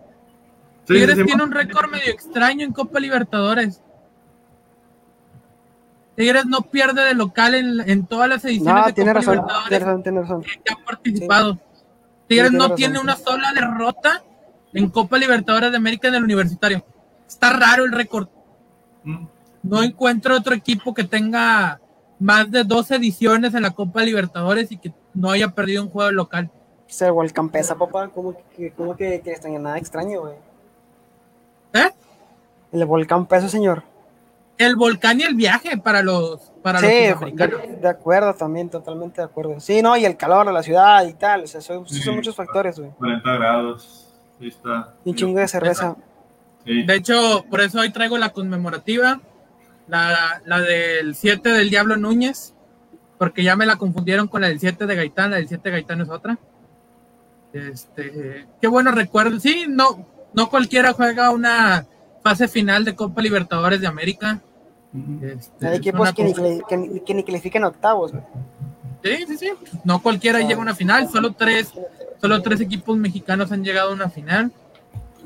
Sí, Tigres sí, sí, tiene un récord medio extraño en Copa Libertadores. Tigres no pierde de local en, en todas las ediciones No, de tiene Copa razón, Libertadores tiene razón, tiene razón. que ha participado. Tigres tiene no razón. tiene una sola derrota en Copa Libertadores de América en el universitario. Está raro el récord. Mm. No encuentro otro equipo que tenga más de dos ediciones en la Copa Libertadores y que no haya perdido un juego local. Se volcán pesa, papá. ¿Cómo que, cómo que, que extraña? Nada extraño, güey. ¿Eh? El volcán pesa, señor. El volcán y el viaje para los para los Sí, de, sudamericanos. de acuerdo también, totalmente de acuerdo. Sí, no, y el calor de la ciudad y tal. O sea, son, Sí. son muchos factores, güey. 40 grados, ahí está. Y un chingo de cerveza. Sí. De hecho, por eso hoy traigo la conmemorativa, la, la del 7 del Diablo Núñez, porque ya me la confundieron con la del 7 de Gaitán, la del 7 de Gaitán es otra. Este, qué bueno recuerdo. Sí, no, no cualquiera juega una fase final de Copa Libertadores de América. Este, Hay equipos que que, ni- que ni califican octavos, güey. Sí, sí, sí. No cualquiera llega a una final, solo tres, solo tres equipos mexicanos han llegado a una final.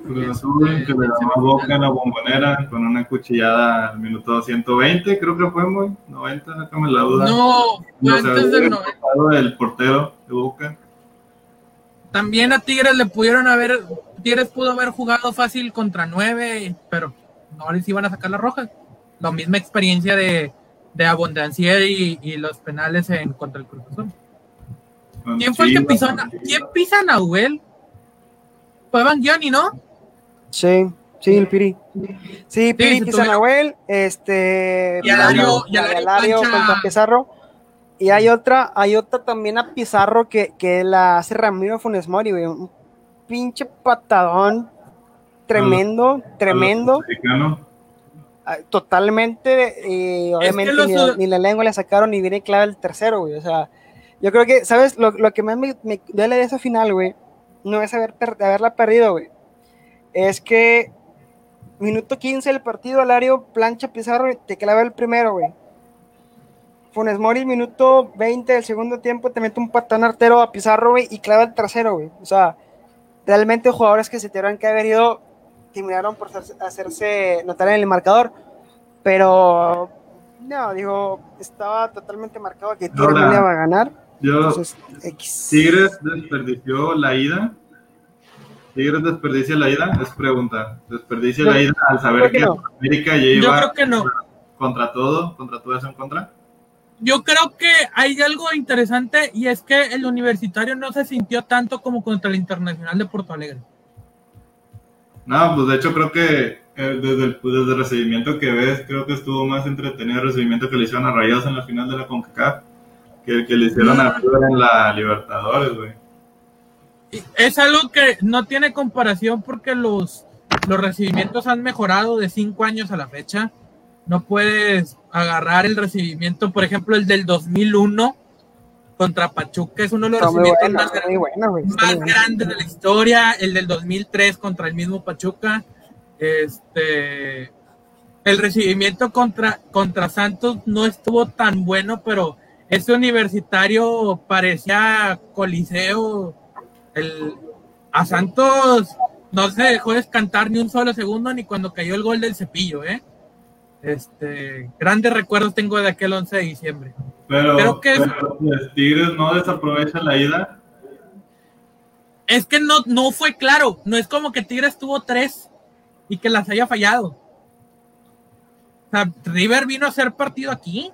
Cruz Azul, que le ganó a Boca en la bombonera con una cuchillada al minuto 120, creo que fue muy 90, déjame la duda. No, fue No, antes del el 90. pasado del portero de Boca. También a Tigres le pudieron haber, Tigres pudo haber jugado fácil contra nueve, pero no les iban a sacar la roja. La misma experiencia de, de Abondancier y, y los penales en contra el Cruz Azul. con ¿Quién fue el que pisó? a- ¿Quién pisa a Nahuel? Fue Banguioni, ¿no? Sí, sí, el Piri. Sí, Piri se Pisa tuvieron- Nahuel, este. Y Alario- y Alario contra Pizarro. Y hay otra, hay otra también a Pizarro que, que la hace Ramiro Funes Mori, güey. Un pinche patadón tremendo, tremendo. Ah, Totalmente. Y obviamente los ni, la lengua le sacaron ni viene clave el tercero, güey. O sea, yo creo que, ¿sabes? Lo, lo que más me, me duele de esa final, güey, no es haber per- haberla perdido, güey. Es que minuto 15 del partido, Alario plancha Pizarro y te clava el primero, güey. Funes Mori, minuto 20 del segundo tiempo, te mete un patón artero a Pizarro, güey, y clava el tercero, güey. O sea, realmente jugadores que se tuvieron que haber ido terminaron por hacerse, notar en el marcador. Pero, no, digo, estaba totalmente marcado que Tigres no iba a ganar. Yo, Entonces, X. Tigres desperdició la ida. Tigres desperdicia la ida, es pregunta. Desperdicia Yo- la ida al saber creo que que no. América ya Yo iba creo que no. contra todo, contra todo eso en contra. Yo creo que hay algo interesante y es que el universitario no se sintió tanto como contra el Internacional de Porto Alegre. No, pues de hecho creo que eh, desde, el, pues, desde el recibimiento que ves, creo que estuvo más entretenido el recibimiento que le hicieron a Rayados en la final de la CONCACAF. que el que le hicieron a River en la Libertadores, güey. Es algo que no tiene comparación porque los, los recibimientos han mejorado de cinco años a la fecha. No puedes agarrar el recibimiento, por ejemplo, el del 2001 contra Pachuca, es uno de los recibimientos más, güey, grandes de la historia. El del 2003 contra el mismo Pachuca. Este, el recibimiento contra, contra Santos no estuvo tan bueno, pero ese universitario parecía coliseo. El, a Santos no se dejó descantar ni un solo segundo ni cuando cayó el gol del cepillo, ¿eh? Este, grandes recuerdos tengo de aquel 11 de diciembre. Pero, que es- pero, Tigres no desaprovecha la ida. Es que no, no fue claro, no es como que Tigres tuvo tres y que las haya fallado. O sea, River vino a hacer partido aquí.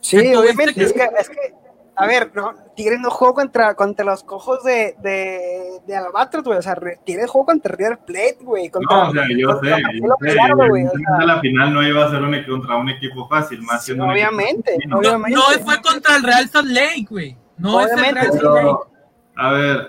Sí, obviamente. que- Es que, es que, a ver, no, Tigres no jugó contra, contra los cojos de, de, de Albatros, güey. O sea, re- Tigres jugó contra River Plate, güey. No, o sea, yo contra sé, yo sé. O sea, la final no iba a ser un, contra un equipo fácil, más siendo un equipo obviamente. No, obviamente. no fue contra el Real Salt Lake, güey. No es el Obviamente, Real Salt Lake. Pero, a ver,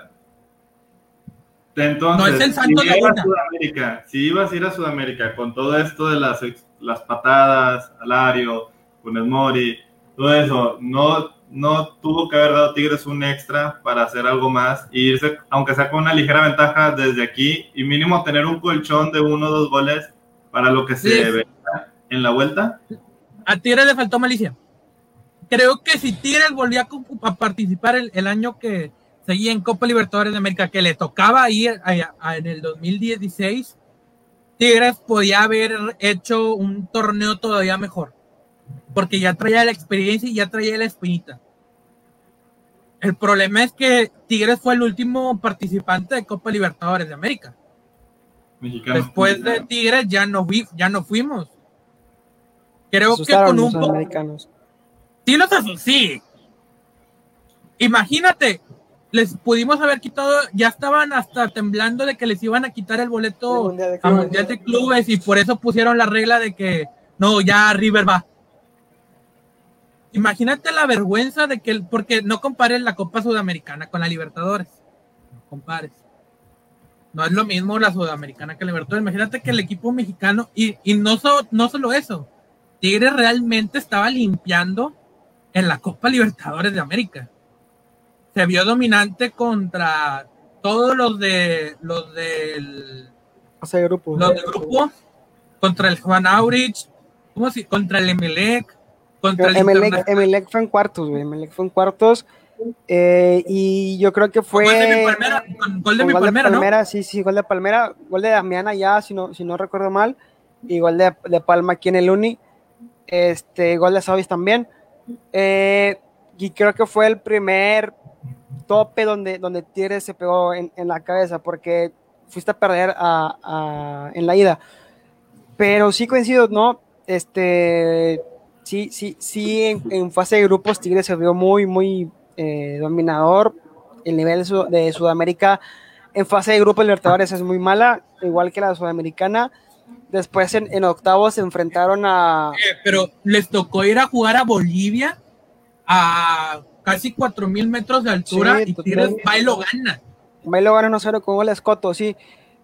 entonces, No es el Santos si ibas a. Sudamérica, si ibas a ir a Sudamérica con todo esto de las, las patadas, Alario, Funes Mori, todo eso, no, no tuvo que haber dado Tigres un extra para hacer algo más e irse, aunque sea con una ligera ventaja desde aquí y mínimo tener un colchón de uno o dos goles para lo que se Sí. ve en la vuelta. A Tigres le faltó malicia. Creo que si Tigres volvía a, participar el, el año que seguía en Copa Libertadores de América, que le tocaba ir a- a- en el 2016, Tigres podía haber hecho un torneo todavía mejor. Porque ya traía la experiencia y ya traía la espinita. El problema es que Tigres fue el último participante de Copa Libertadores de América. Mexicano. Después de Tigres ya no, vi- ya no fuimos. Creo que con un poco. Sí, los asu- sí. Imagínate, les pudimos haber quitado, ya estaban hasta temblando de que les iban a quitar el boleto El Mundial de a. Mundial de Clubes y por eso pusieron la regla de que no, ya River va. Imagínate la vergüenza de que, porque no compares la Copa Sudamericana con la Libertadores. No compares. No es lo mismo la Sudamericana que la Libertadores. Imagínate que el equipo mexicano, y, y no, so- no solo eso, Tigres realmente estaba limpiando en la Copa Libertadores de América. Se vio dominante contra todos los de los del grupos. los del grupo, contra el Juan Aurich, ¿cómo se- contra el Emelec, contra el Emelec, Internacional. Emelec fue en cuartos, güey. Emelec fue en cuartos. eh, y yo creo que fue. Gol de mi Palmera, con gol de con mi gol de Palmera, ¿no? Palmera, sí, sí, gol de Palmera, gol de Damiana ya, si no, si no recuerdo mal, y gol de, de Palma aquí en el Uni, este, gol de Savis también, eh, y creo que fue el primer tope donde, donde Tigres se pegó en, en la cabeza, porque fuiste a perder a- a- en la ida, pero sí coincido, ¿no? Este, sí, sí, sí, en, en fase de grupos Tigres se vio muy, muy eh, dominador. El nivel de, Sud- de Sudamérica en fase de grupos Libertadores es muy mala, igual que la Sudamericana. Después en, en octavos se enfrentaron a... Eh, pero les tocó ir a jugar a Bolivia a casi 4000 metros de altura Sí, y Tigres va y lo gana. Bailo gana 1-0 con de Escoto, sí.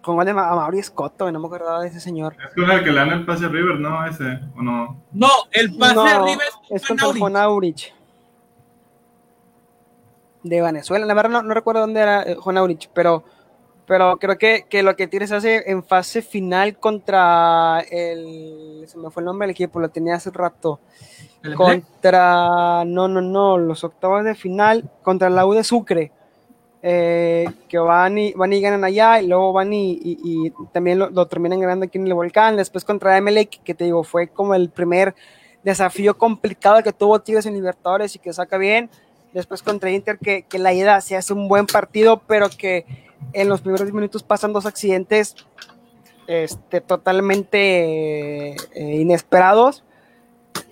Con gol de Ma- Amaury Escoto, no me acordaba de ese señor. Es con el que le dan el pase a River, ¿no? Ese, ¿o no? No, el pase No, arriba es, es con. Juan Aurich. De Venezuela, la verdad no, no recuerdo dónde era eh, Juan Aurich, pero, pero creo que, que lo que Tigres hace en fase final contra el... Se me fue el nombre del equipo, lo tenía hace rato. Contra... No, no, no, los octavos de final contra la U de Sucre. Eh, que van y, van y ganan allá y luego van y, y- también lo, terminan ganando aquí en el volcán. Después contra Emelec, que te digo, fue como el primer desafío complicado que tuvo Tigres en Libertadores y que saca bien. Después contra Inter, que, que la ida se hace un buen partido, pero que en los primeros 10 minutos pasan dos accidentes este, totalmente eh, inesperados.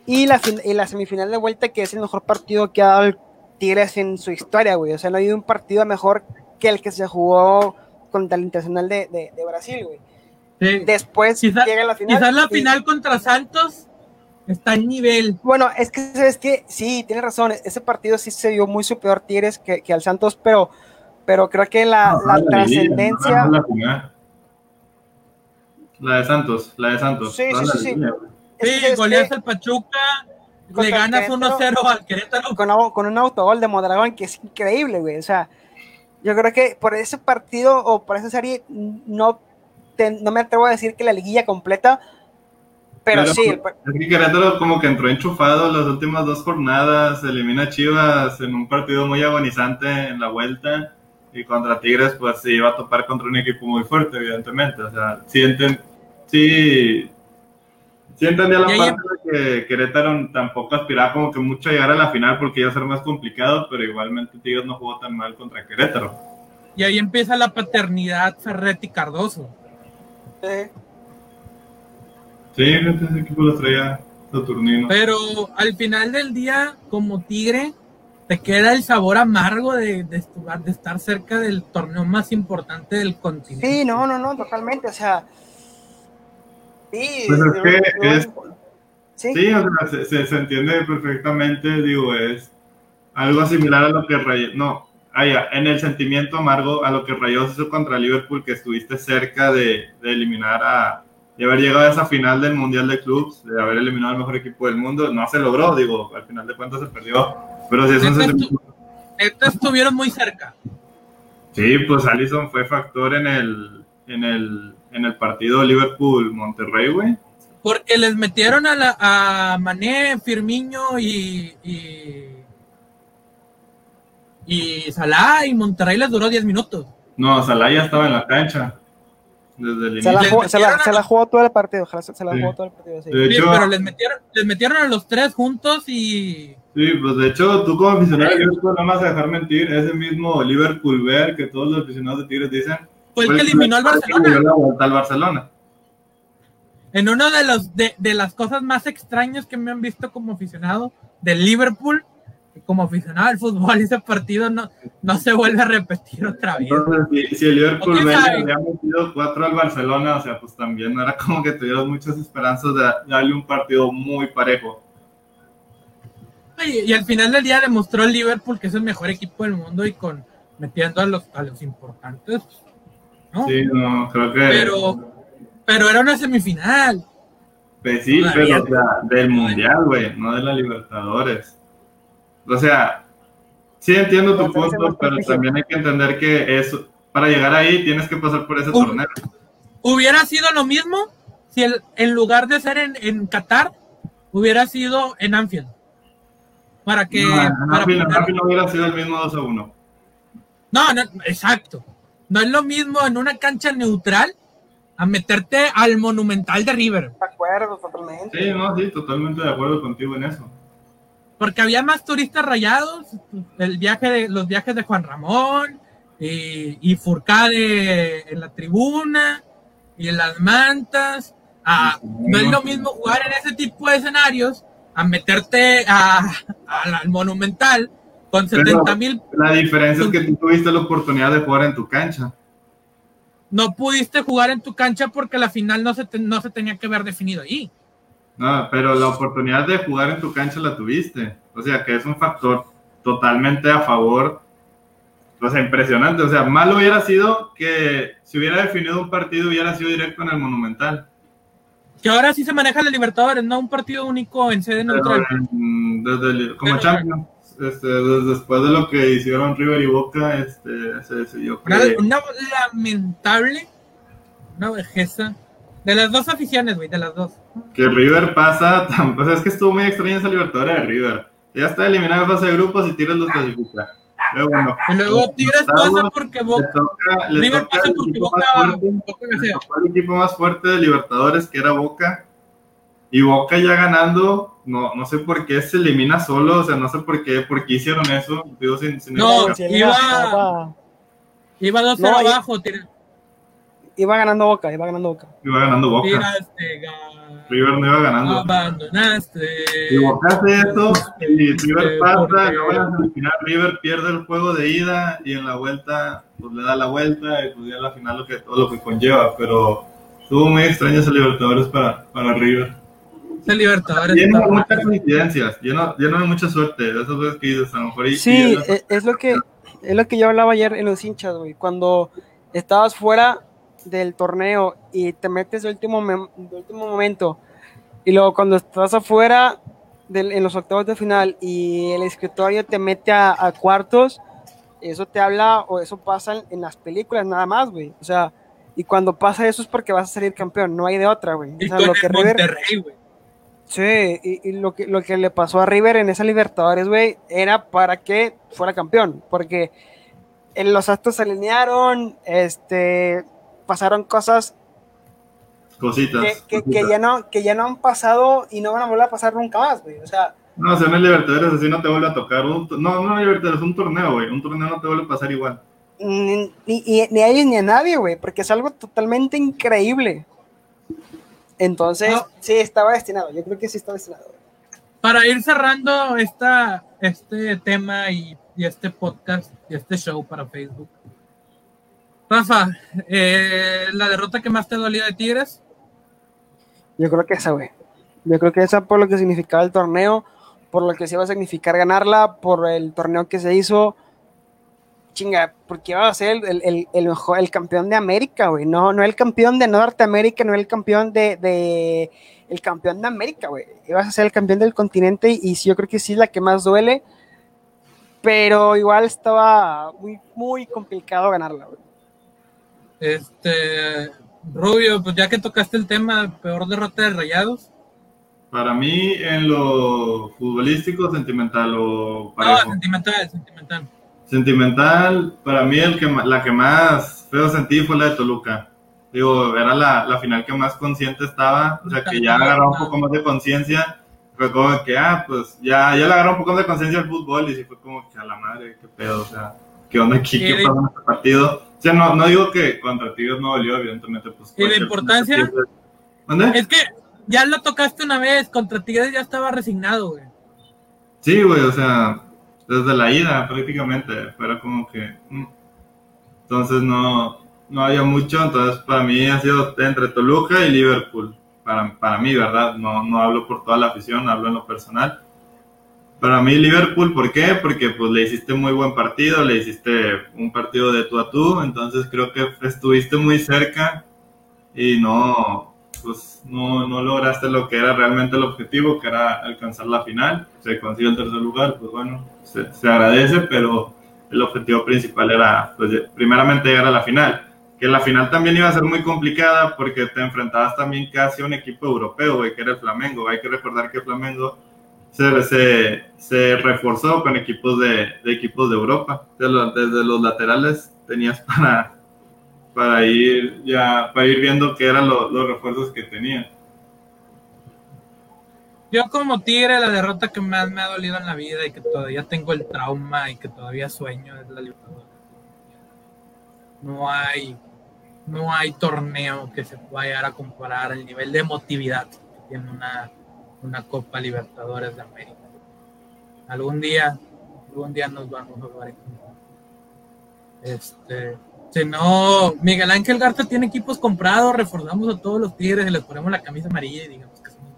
Y la, y la semifinal de vuelta, que es el mejor partido que ha dado el Tigres en su historia, güey. O sea, no ha habido un partido mejor que el que se jugó contra el Internacional de, de- de Brasil, güey. Sí. Después Quizá- llega la final. Quizás la y- final contra Santos está en nivel. Bueno, es que sabes que sí, tienes razón, ese partido sí se vio muy superior Tigres que, que al Santos, pero, pero creo que la, No, la la trascendencia. no, la de Santos, la de Santos. Sí, sí, sí, sí. Sí, ¿sabes goleas qué? al Pachuca, le ganas Querétaro. 1-0 al Querétaro. con, con un autogol de Mondragón que es increíble, güey. O sea, yo creo que por ese partido o por esa serie no, te- no me atrevo a decir que la liguilla completa, pero, sí, par- Es que Querétaro como que entró enchufado las últimas dos jornadas, elimina a Chivas en un partido muy agonizante en la vuelta y contra Tigres pues se iba a topar contra un equipo muy fuerte, evidentemente. O sea, sí, enten- sí, sí entendía la parte de que Querétaro tampoco aspiraba como que mucho a llegar a la final porque iba a ser más complicado, pero igualmente Tigres no jugó tan mal contra Querétaro. Y ahí empieza la paternidad Ferretti Cardoso. Sí, fíjate, ese equipo lo traía Saturnino. Pero al final del día, como Tigre, te queda el sabor amargo de, de estar, de estar cerca del torneo más importante del continente. sí, no, no, no, totalmente. O sea, sí, Pues es que es- sí, Sí, o sea, se, se- se entiende perfectamente, digo, es algo similar a lo que Rayos, no, ah, ya, en el sentimiento amargo a lo que Rayos hizo contra Liverpool, que estuviste cerca de, de eliminar a, de haber llegado a esa final del Mundial de Clubs, de haber eliminado al mejor equipo del mundo, no se logró, digo, al final de cuentas se perdió, pero sí es un sentimiento. Estuvieron muy cerca. Sí, pues Allison fue factor en el, en el, en el partido Liverpool-Monterrey, güey. Porque les metieron a, la, a Mané, Firmiño y, y, y Salah y Monterrey les duró 10 minutos. No, Salah ya estaba en la cancha desde el se la, inicio. jugó, se, la, se la jugó todo el partido, ojalá se, se la Sí. jugó todo el partido. sí. De Sí, hecho, pero les metieron, les metieron a los tres juntos y Sí, pues de hecho, tú como aficionado de Liverpool no me vas a dejar mentir, ese mismo Liverpool ver que todos los aficionados de Tigres dicen. Fue el que eliminó al Barcelona. al. En una de, los, de, de las cosas más extrañas que me han visto como aficionado del Liverpool, como aficionado al fútbol, ese partido no, no se vuelve a repetir otra vez. Entonces, si, si el Liverpool ¿O quién B le había metido cuatro al Barcelona, o sea, pues también no era como que tuvieras muchas esperanzas de darle un partido muy parejo. Y, y al final del día demostró el Liverpool que es el mejor equipo del mundo y con metiendo a los, a los importantes. ¿No? Sí, no, creo que. Pero, pero era una semifinal. Pues sí, Todavía. pero o sea, del Mundial, güey, no de la Libertadores. O sea, sí entiendo tu Entonces, punto, pero también hay que entender que eso, para llegar ahí tienes que pasar por ese torneo. Hubiera sido lo mismo si el, en lugar de ser en, en Qatar, hubiera sido en Anfield. Para que. No, en para Anfield- en poner- Anfield no hubiera sido el mismo 2 a 1. No, no, exacto. No es lo mismo en una cancha neutral a meterte al monumental de River. De acuerdo, totalmente. Sí, no, sí, totalmente de acuerdo contigo en eso. Porque había más turistas rayados, el viaje de, los viajes de Juan Ramón y, y Furcade en la tribuna y en las mantas. Ah, no es lo mismo jugar en ese tipo de escenarios a meterte a, a- al monumental con Pero- 70 mil. La diferencia es que tú tuviste la oportunidad de jugar en tu cancha. No pudiste jugar en tu cancha porque la final no se, te- no se tenía que haber definido ahí. No, pero la oportunidad de jugar en tu cancha la tuviste. O sea, que es un factor totalmente a favor. O sea, impresionante. O sea, mal hubiera sido que si hubiera definido un partido hubiera sido directo en el Monumental. Que ahora sí se maneja la Libertadores, no un partido único en sede Pero neutral. en- desde el- como Champions, este, des- después de lo que hicieron River y Boca, este, se decidió que... Una, una lamentable, una vejeza. De las dos aficiones, güey, de las dos. que River pasa, tan- pues es que estuvo muy extraña esa Libertadores de River. Ya está eliminado en fase de grupos y Tigres los clasifica. Pero bueno, Y luego octavos, pasa porque Boca, toca, River pasa el porque Boca, fuerte, Boca el equipo más fuerte de Libertadores, que era Boca. Y Boca ya ganando, no, no sé por qué se elimina solo, o sea, no sé por qué, por qué hicieron eso. Digo, sin, sin No, iba- iba, Iba 2-0 No, abajo. Tira, iba ganando Boca, iba ganando Boca. iba ganando Boca. tiraste, ga- River no iba ganando. abandonaste. Y Boca hace eso, y River Eh, pasa, luego la semifinal River pierde el juego de ida y en la vuelta pues le da la vuelta y pues ya en la final lo que, todo lo que conlleva, pero estuvo muy extraño ese Libertadores para, para River. Libertadores. Lleno de muchas coincidencias, lleno, lleno de mucha suerte. Esas veces que dices, a lo mejor. y- Sí, y- e- es lo que es lo que yo hablaba ayer en los hinchas, güey. Cuando estabas fuera del torneo y te metes de último, de último momento, y luego cuando estás afuera del- en los octavos de final y el escritorio te mete a, a cuartos, eso te habla o eso pasa en, en las películas nada más, güey. O sea, y cuando pasa eso es porque vas a salir campeón, no hay de otra, güey. O sea, lo que River, Monterrey, güey. Sí, y, y lo, que, lo que le pasó a River en esa Libertadores, güey, era para que fuera campeón, porque en los actos se alinearon, este, pasaron cosas Cositas. que, que- que cositas. ya no, que ya no han pasado y no van a volver a pasar nunca más, güey. O sea, No, o sea, en el Libertadores así no te vuelve a tocar. Un, no, no, Libertadores, un torneo, güey. Un torneo no te vuelve a pasar igual. ni, ni- y- ni a ellos ni a nadie, güey, porque es algo totalmente increíble. Entonces, No. sí, estaba destinado, yo creo que sí estaba destinado. Para ir cerrando esta, este tema y, y este podcast y este show para Facebook. Rafa, eh, la derrota que más te dolía de Tigres, Yo creo que esa, güey. Yo creo que esa por lo que significaba el torneo, por lo que se iba a significar ganarla, por el torneo que se hizo. Chinga, porque iba a ser el, el- el- el mejor, el campeón de América, güey. No, no el campeón de Norteamérica, no el campeón de, de- el campeón de América, güey. Ibas a ser el campeón del continente y, y sí, yo creo que sí es la que más duele. Pero igual estaba muy, muy complicado ganarla, güey. este Rubio, pues ya que tocaste el tema, peor derrota de Rayados. Para mí, en lo futbolístico, sentimental o No, parejo. sentimental, sentimental. Sentimental, para mí el que, la que más feo sentí fue la de Toluca. Digo, era la, la final que más consciente estaba, o sea, que ya agarró un poco más de conciencia. Fue como que, ah, pues ya, ya le agarró un poco de conciencia al fútbol y sí fue como que a la madre, qué pedo, o sea, qué onda aquí, qué pasó en este partido. O sea, no, no digo que contra Tigres no dolió, evidentemente, pues. ¿Y la importancia? ¿Mande? Es que ya lo tocaste una vez, contra Tigres ya estaba resignado, güey. Sí, güey, o sea, desde la ida prácticamente, pero como que... mm. Entonces no, no había mucho, entonces para mí ha sido entre Toluca y Liverpool, para, para mí, ¿verdad? No, no hablo por toda la afición, hablo en lo personal. Para mí Liverpool, ¿por qué? Porque pues le hiciste muy buen partido, le hiciste un partido de tú a tú, entonces creo que estuviste muy cerca y no, pues no, no lograste lo que era realmente el objetivo, que era alcanzar la final. Se consiguió el tercer lugar, pues bueno, se, se agradece, pero el objetivo principal era, pues primeramente llegar a la final. Que la final también iba a ser muy complicada porque te enfrentabas también casi a un equipo europeo, güey, que era el Flamengo. Hay que recordar que Flamengo se, se, se reforzó con equipos de, equipos de Europa. Desde los laterales tenías para, para ir ya para ir viendo qué eran lo- los refuerzos que tenía. Yo como Tigre, la derrota que más me ha dolido en la vida y que todavía tengo el trauma y que todavía sueño es la Libertadores. No hay, no hay torneo que se pueda llegar a comparar el nivel de emotividad que tiene una, una Copa Libertadores de América. Algún día, algún día nos vamos a jugar. Este, si no, Miguel Ángel Garza tiene equipos comprados, reforzamos a todos los Tigres y les ponemos la camisa amarilla y digamos que somos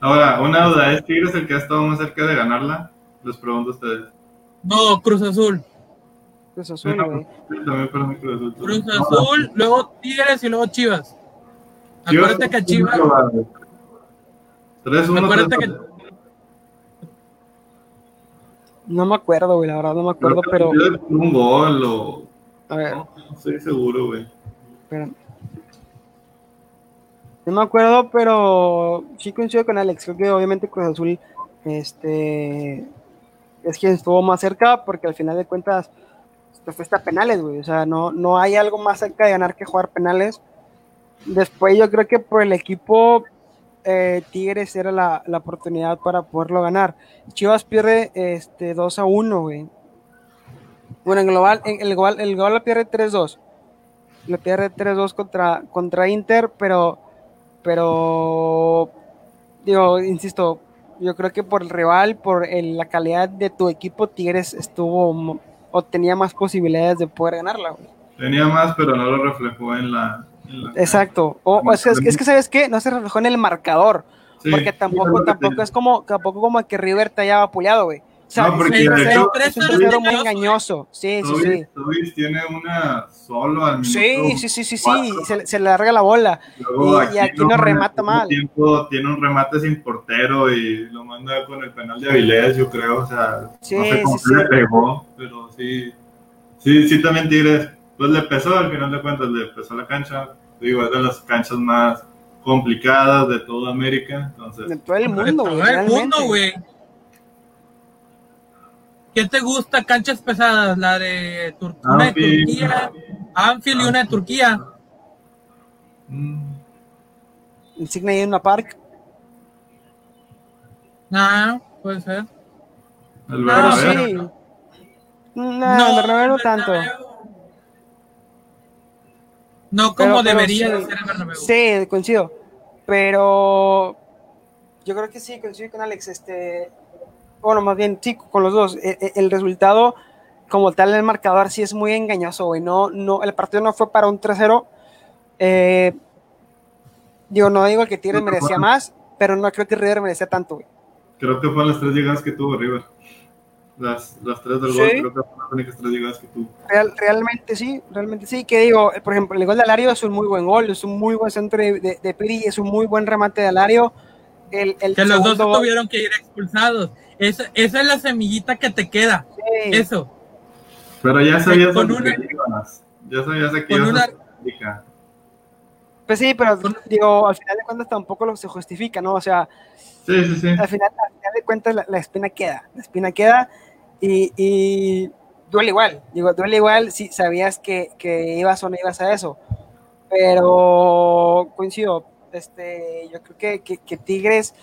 Ahora, una duda, ¿es Tigres el que ha estado más cerca de ganarla? Les pregunto a ustedes. No, Cruz Azul. Cruz Azul, también mí Cruz Azul. Cruz No, luego Tigres y luego Chivas. Chivas Acuérdate que Chivas, un lugar, güey. 3-1, acuérdate que 3-2. No me acuerdo, güey, la verdad no me acuerdo, pero un gol o... a ver, No, no estoy seguro, güey. espérame. No me acuerdo, pero sí coincido con Alex. Creo que obviamente Cruz Azul este, es quien estuvo más cerca, porque al final de cuentas te fuiste a penales, güey. O sea, no, no hay algo más cerca de ganar que jugar penales. Después yo creo que por el equipo eh, Tigres era la, la oportunidad para poderlo ganar. Chivas pierde este, 2 a 1, güey. Bueno, en global, en el global, el global la pierde 3-2. Le pierde 3-2 contra, contra Inter, pero, pero, digo, insisto, yo creo que por el rival, por el- la calidad de tu equipo, Tigres estuvo o tenía más posibilidades de poder ganarla. güey. Tenía más, pero no lo reflejó en la... en la- Exacto. O, o es, que- es que, ¿sabes qué? No se reflejó en el marcador. Sí. porque tampoco, es tampoco es como, tampoco como que River te haya vapuleado, güey. O sea, No, porque es un de 3-0 hecho- es un 3-0 muy engañoso. Sí, sí, sí. Tobis tiene una solo al minuto. Sí, sí, sí, sí, sí. Se, se le larga la bola. Luego Y- y aquí no el remata mal. Tiempo, tiene un remate sin portero y lo manda con el penal de Avilés, yo creo. O sea, Sí, no sé cómo sí, se le pegó, pero sí. Sí, sí, también Tigres. Pues le pesó, al final de cuentas, le pesó la cancha. Digo, es de las canchas más complicadas de toda América. Entonces, De todo el De mundo, todo güey. el realmente. mundo, güey. ¿Qué te gusta? Canchas pesadas, la de Tur- una de. Turquía, Anfield y una de Turquía. mm, Insignia Iduna Park. Ah, puede ser. el Bernabéu. sí. No, no, Bernabéu no tanto. No como Pero- pero debería sí. de ser el Bernabéu. Sí, coincido. Pero yo creo que sí, coincido con Alex. Este, bueno, más bien, sí, con los dos. E- e- El, resultado, como tal, en el marcador sí es muy engañoso, güey. No, no, el partido no fue para un 3-0. Eh, digo, no digo que Tigres merecía más, pero no creo que River merecía tanto, güey. Creo que fueron las tres llegadas que tuvo River. Las, las tres del Sí. gol, creo que fueron las únicas tres llegadas que tuvo. Real- realmente sí, realmente sí. Que digo, por ejemplo, el gol de Alario es un muy buen gol, es un muy buen centro de, de, de Piri, es un muy buen remate de Alario. El, el Que los dos gol- tuvieron que ir expulsados. Esa, esa es la semillita que te queda. sí. Eso. Pero ya sabías Con a lo que una- ibas. Ya sabías a qué con ibas una- a. Pues sí, pero Con- digo, al final de cuentas tampoco lo se justifica, ¿no? O sea, Sí, sí, sí. al final, al final de cuentas la, la espina queda, la espina queda y, y duele igual, digo, duele igual si sabías que, que ibas o no ibas a eso, pero coincido, este, yo creo que, que, que Tigres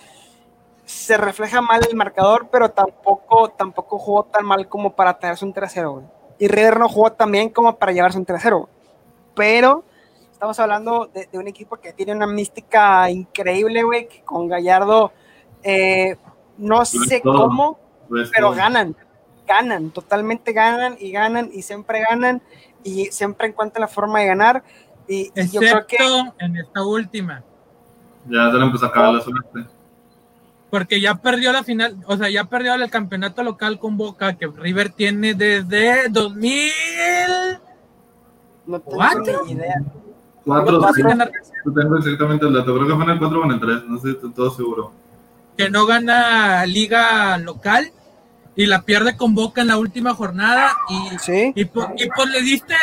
se refleja mal el marcador, pero tampoco, tampoco jugó tan mal como para traerse un 3-0, güey. Y River no jugó tan bien como para llevarse un 3-0, güey. pero estamos hablando de, de un equipo que tiene una mística increíble, güey, que con Gallardo, eh, no sé todo. cómo, Pues, pero todo. ganan, ganan, totalmente ganan y ganan y siempre ganan y siempre encuentran la forma de ganar. Y, y yo creo Excepto que en esta última. Ya se le empezó a acabar la suerte. Porque ya perdió la final, o sea, ya perdió el campeonato local con Boca, que River tiene desde 2000. no tengo ¿Cuatro? ni idea. Cuatro, sí, no tengo exactamente el dato. Creo que fue en el 4 o en el 3, no sé, estoy todo seguro. que no gana liga local y la pierde con Boca en la última jornada y, Sí. y, po- y pues le diste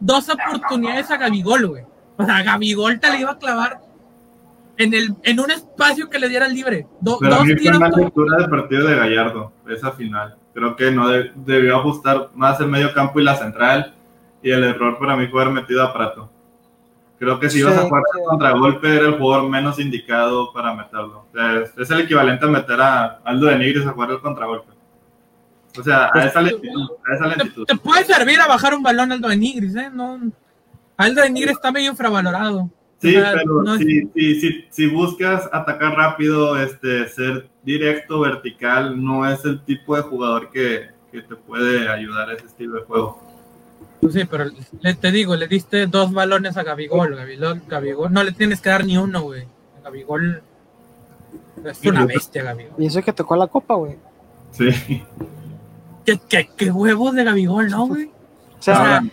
dos oportunidades a Gabigol, güey. O sea, Gabigol te le iba a clavar en, el, en un espacio que le diera libre. Do- Pero a dos mí fue una lectura del partido de Gallardo, esa final. Creo que no de- debió ajustar más el medio campo y la central. Y el error para mí fue haber metido a Prato. Creo que si ibas Sí, a jugar sí. el contragolpe era el jugador menos indicado para meterlo. O sea, es, es el equivalente a meter a Aldo de Nigris a jugar el contragolpe. O sea, a esa lentitud. A esa Te, lentitud. te puede servir a bajar un balón Aldo de Nigris, ¿eh? No, Aldo de Nigris está medio infravalorado. Sí, O sea, pero no es- si, si, si, si buscas atacar rápido, este, ser directo, vertical, no es el tipo de jugador que, que te puede ayudar a ese estilo de juego. Pues sí, pero le, te digo, le diste dos balones a Gabigol, Gabigol, Gabigol. No le tienes que dar ni uno, güey. Gabigol es una bestia, Gabigol. Y eso que tocó la copa, güey. Sí. ¿Qué, qué, qué huevos de Gabigol, ¿no, güey? O sea, Ahora,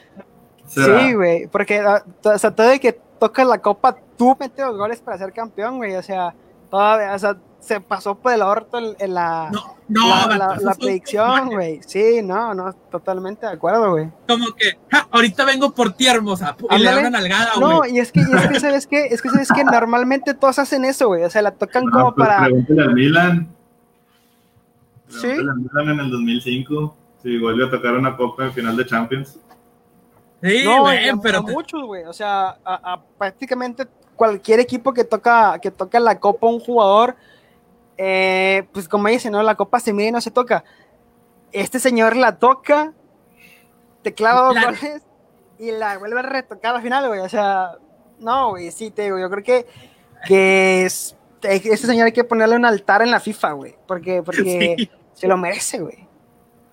será- sí, güey, porque ah, o sea, todo de que tocas la copa, tú metes los goles para ser campeón, güey. O sea, todavía, o sea, se pasó por el orto en, en la, No, no, la, predicción, güey. Sí, no, no, totalmente de acuerdo, güey. Como que, "Ja, ahorita vengo por ti, hermosa. Y le da Ándale. una nalgada, No, güey. y es que, y es que, ¿sabes qué? Es que, ¿sabes qué? Normalmente todos hacen eso, güey. O sea, la tocan No, como pues para... Pregúntale al Milan. Sí. Al Milan en el 2005. Si volvió a tocar una copa en final de Champions. Sí, No, güey, pero a te- muchos, güey. O sea, a, a prácticamente cualquier equipo que toca, que toca la copa un jugador, eh, pues como dicen, ¿no? La copa se mide y no se toca. Este señor la toca, te clava dos La- goles y la vuelve a retocar al final, güey. O sea, no, güey, sí, te digo, yo creo que, que es, este señor hay que ponerle un altar en la FIFA, güey. Porque, porque Sí. se lo merece, güey.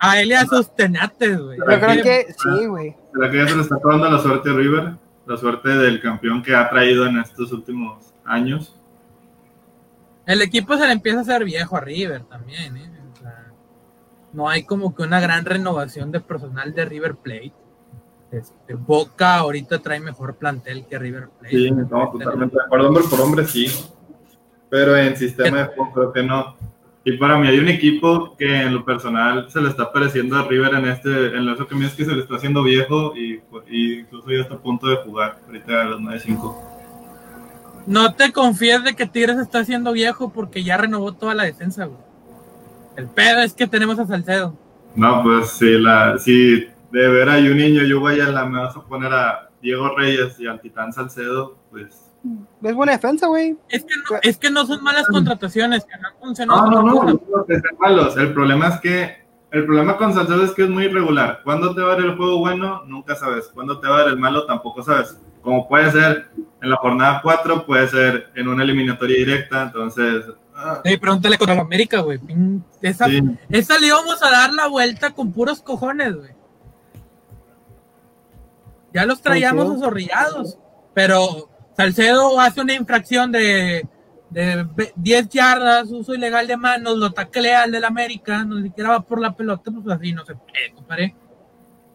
A él y a sus tenates, güey. Yo creo que sí, güey. ¿Será que ya se le está acabando la suerte a River? La suerte del campeón que ha traído en estos últimos años. El equipo se le empieza a hacer viejo a River también, ¿eh? O sea, no hay como que una gran renovación de personal de River Plate. Este, Boca ahorita trae mejor plantel que River Plate. Sí, no, totalmente de acuerdo, hombre por hombre, sí. Pero en sistema de juego creo que no. Y para mí hay un equipo que en lo personal se le está pareciendo a River en este, en eso que me es que se le está haciendo viejo y, y incluso ya está a punto de jugar ahorita a las 9.5. No te confíes de que Tigres está haciendo viejo porque ya renovó toda la defensa, güey. El pedo es que tenemos a Salcedo. No, pues si la, si de ver hay un niño, yo voy a la, me vas a poner a Diego Reyes y al Titán Salcedo, pues es buena defensa, güey. Es que, no, es que no son malas contrataciones, que no han funcionado. No, no, no, no, que sean malos. El problema es que el problema con Salcedo es que es muy irregular. Cuando te va a dar el juego bueno, nunca sabes. Cuando te va a dar el malo, tampoco sabes. Como puede ser en la jornada 4, puede ser en una eliminatoria directa, entonces... Ah. Hey, pregúntale con América, güey. Esa, sí. esa le íbamos a dar la vuelta con puros cojones, güey. Ya los traíamos azorrillados, pero Salcedo hace una infracción de, de 10 yardas, uso ilegal de manos, lo taclea al del América, no siquiera va por la pelota, pues así no se puede, compadre.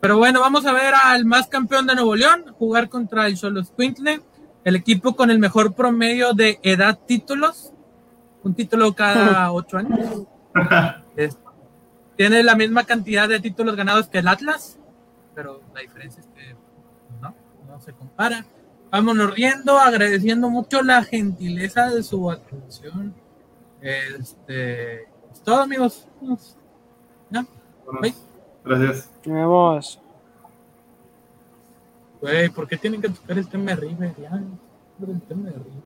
Pero bueno, vamos a ver al más campeón de Nuevo León jugar contra el Solo Squintle, el equipo con el mejor promedio de edad títulos, un título cada 8 años. Es, tiene la misma cantidad de títulos ganados que el Atlas, pero la diferencia es que no, no se compara. Vámonos riendo, agradeciendo mucho la gentileza de su atención. Este, es todo, amigos. ¿Ya? Gracias. Nos vemos. Güey, ¿por qué tienen que tocar el tema de River? Ya, el tema de River.